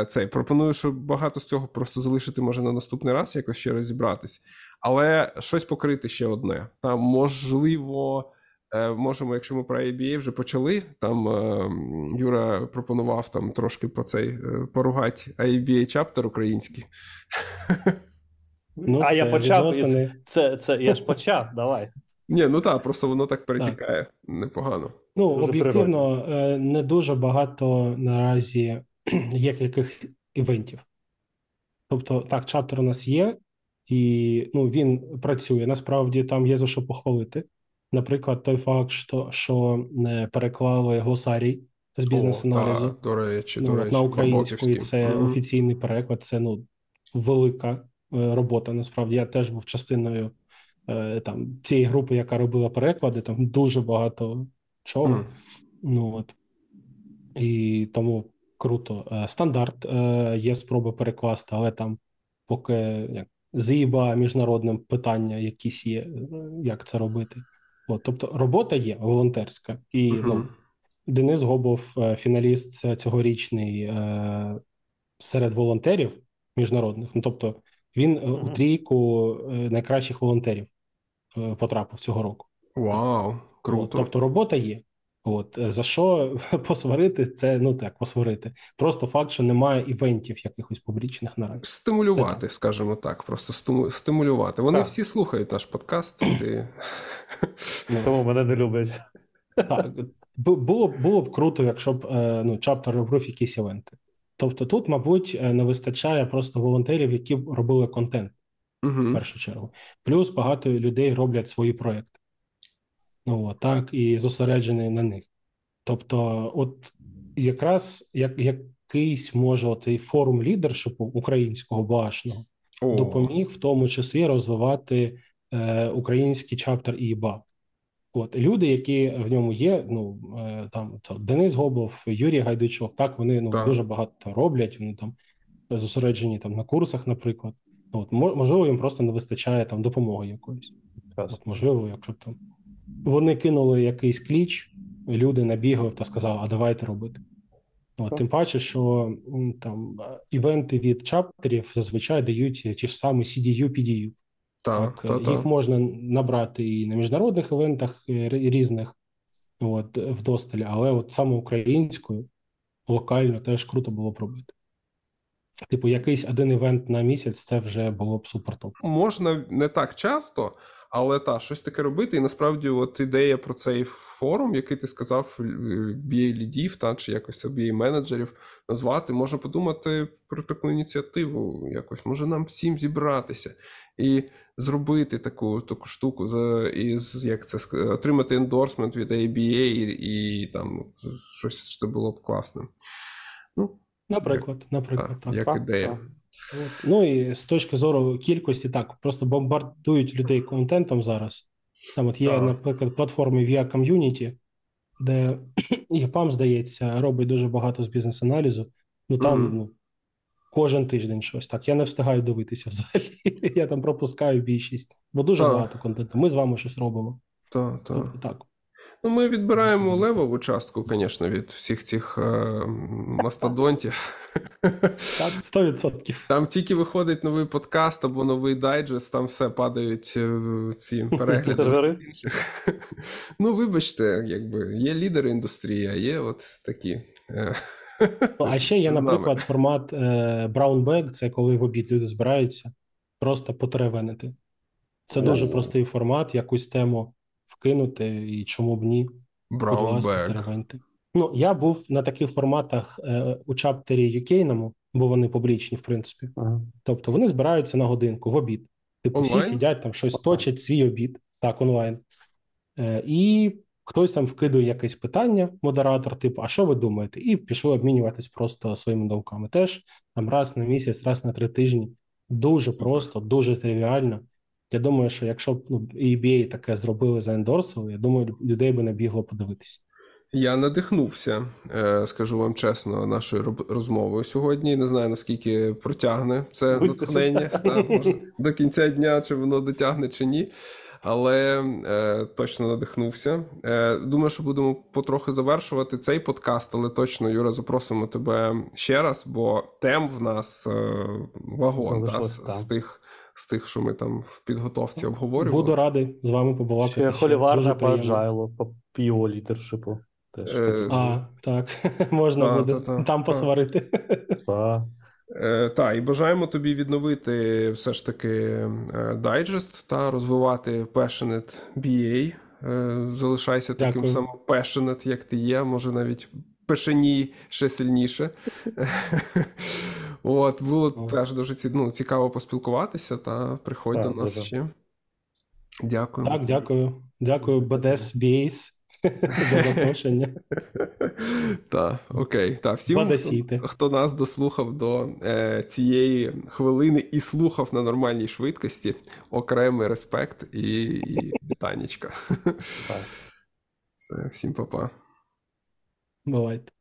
цей пропоную, що багато з цього просто залишити може на наступний раз, якось ще розібратись. Але щось покрити ще одне. Там можливо, е, можемо, якщо ми про IBA вже почали. Там е, Юра пропонував там трошки по цей е, поругати IBA чаптер український. Ну, а я почав. відносини. Це, це я ж почав, давай. Ні, ну так, просто воно так перетікає непогано. Ну, Дуже об'єктивно, е, не дуже багато наразі є яких івентів. Тобто, так, чаптер у нас є, і ну, він працює. Насправді там є за що похвалити. Наприклад, той факт, що, що е, переклали глосарій з бізнес-аналізу. О, та, до речі, Ну, до речі, на українську, і це Мгм. офіційний переклад. Це ну велика е, робота. Насправді я теж був частиною е, там цієї групи, яка робила переклади. Там дуже багато чого. Мгм. Ну от. І тому круто. Стандарт є спроба перекласти, але там поки як, з'їба міжнародним питання якісь є, е, як це робити. От, тобто робота є волонтерська. І ну, Денис Гобов, е, фіналіст цьогорічний е, серед волонтерів міжнародних. Ну, тобто він е, у трійку найкращих волонтерів потрапив цього року. Вау, От, круто. тобто робота є. От е, за що посварити, це ну так, посварити. Просто факт, що немає івентів якихось публічних наразі. Стимулювати, скажімо так, просто стиму- стимулювати. Вони Так. всі слухають наш подкаст. Ти... Ну, Тому мене не люблять. Так, було, б- було б круто, якщо б е, ну, чаптер робив якісь івенти. Тобто тут, мабуть, е, не вистачає просто волонтерів, які б робили контент в Угу. першу чергу. Плюс багато людей роблять свої проекти. Ну, так, і зосереджені на них. Тобто, от якраз як, якийсь може цей форум лідершипу українського башного допоміг в тому числі розвивати е, український чаптер ІБА. От люди, які в ньому є, ну е, там це Денис Гобов, Юрій Гайдучок, так вони ну Так. дуже багато роблять. Вони там зосереджені там на курсах, наприклад. От мо- можливо, їм просто не вистачає там допомоги якоїсь. От, можливо, якщо б там вони кинули якийсь кліч, люди набігли та сказали, а давайте робити. От, тим паче, що там е, івенти від чаптерів зазвичай дають ті ж самі CDU, PDU. Так, Так, та, їх та. можна набрати і на міжнародних івентах е, різних, от, вдосталь, але от саме українською, локально теж круто було б робити. Типу, якийсь один івент на місяць це вже було б супер топ. Можна не так часто, але та, щось таке робити. І насправді, от ідея про цей форум, який ти сказав, BA лідів, та чи якось BA менеджерів назвати, можна подумати про таку ініціативу. Якось може нам всім зібратися і зробити таку таку штуку за із як це ск- отримати endorsement від ABA і, і там щось що було б класним. Ну, Наприклад, наприклад, так, так. як так, ідея. так. Ну і з точки зору кількості, так, просто бомбардують людей контентом зараз. Там от є, Так. наприклад, платформи Via Community, де ЄПАМ, здається, робить дуже багато з бізнес-аналізу. Ну там Мгм. ну, кожен тиждень щось. Так, я не встигаю дивитися взагалі. Я там пропускаю більшість, бо дуже Так. багато контенту. Ми з вами щось робимо. Та, та. Тобто, так. Ну, ми відбираємо левову частку, звісно, від всіх цих е, мастодонтів. Так, 100%. Там тільки виходить новий подкаст або новий дайджест, там все падають е, ці перегляди. Ну, вибачте, якби є лідери індустрії, а є от такі. е, А ще є, наприклад, формат е, Brown Bag, це коли в обід люди збираються, просто потеревенити. Це дуже простий формат, якусь тему вкинути, і чому б ні, теревенти. Ну, я був на таких форматах е, у чаптері UK, бо вони публічні, в принципі. Ага. Тобто вони збираються на годинку в обід. Типу, всі сидять там щось точать, свій обід, так, онлайн. Е, і хтось там вкидує якесь питання, модератор, типу, а що ви думаєте? І пішли обмінюватись просто своїми думками. Теж там раз на місяць, раз на три тижні. Дуже просто, дуже тривіально. Я думаю, що якщо б ну, EBA таке зробили заендорсили, я думаю, людей би набігло подивитись. Я надихнувся, е, скажу вам чесно, нашою розмовою сьогодні. Не знаю наскільки протягне це натхнення та, може, до кінця дня, чи воно дотягне, чи ні. Але е, точно надихнувся. Е, думаю, що будемо потрохи завершувати цей подкаст, але точно, Юра, запросимо тебе ще раз, бо тем в нас е, вагон Залишилось, з, з тих, з тих, що ми там в підготовці обговорювали. Буду радий з вами побалакати. Ще холіварна по agile, по PO лідершипу. Теж Е, А, так, можна Та, буде та, та, там та. посварити. Так. Е, та, і бажаємо тобі відновити все ж таки е, дайджест та розвивати Passionate BA. Е, залишайся таким самим passionate, як ти є, може навіть пешеній ще сильніше. От, було О. теж дуже ці, ну, цікаво поспілкуватися, та приходь Так, до нас дуже. ще. Дякую. Так, дякую. Дякую, BDS BAS за запрошення. Так, окей. Та, всім, хто, хто нас дослухав до е, цієї хвилини і слухав на нормальній швидкості, окремий респект і, і вітанечка. Все, всім па-па. Бувайте.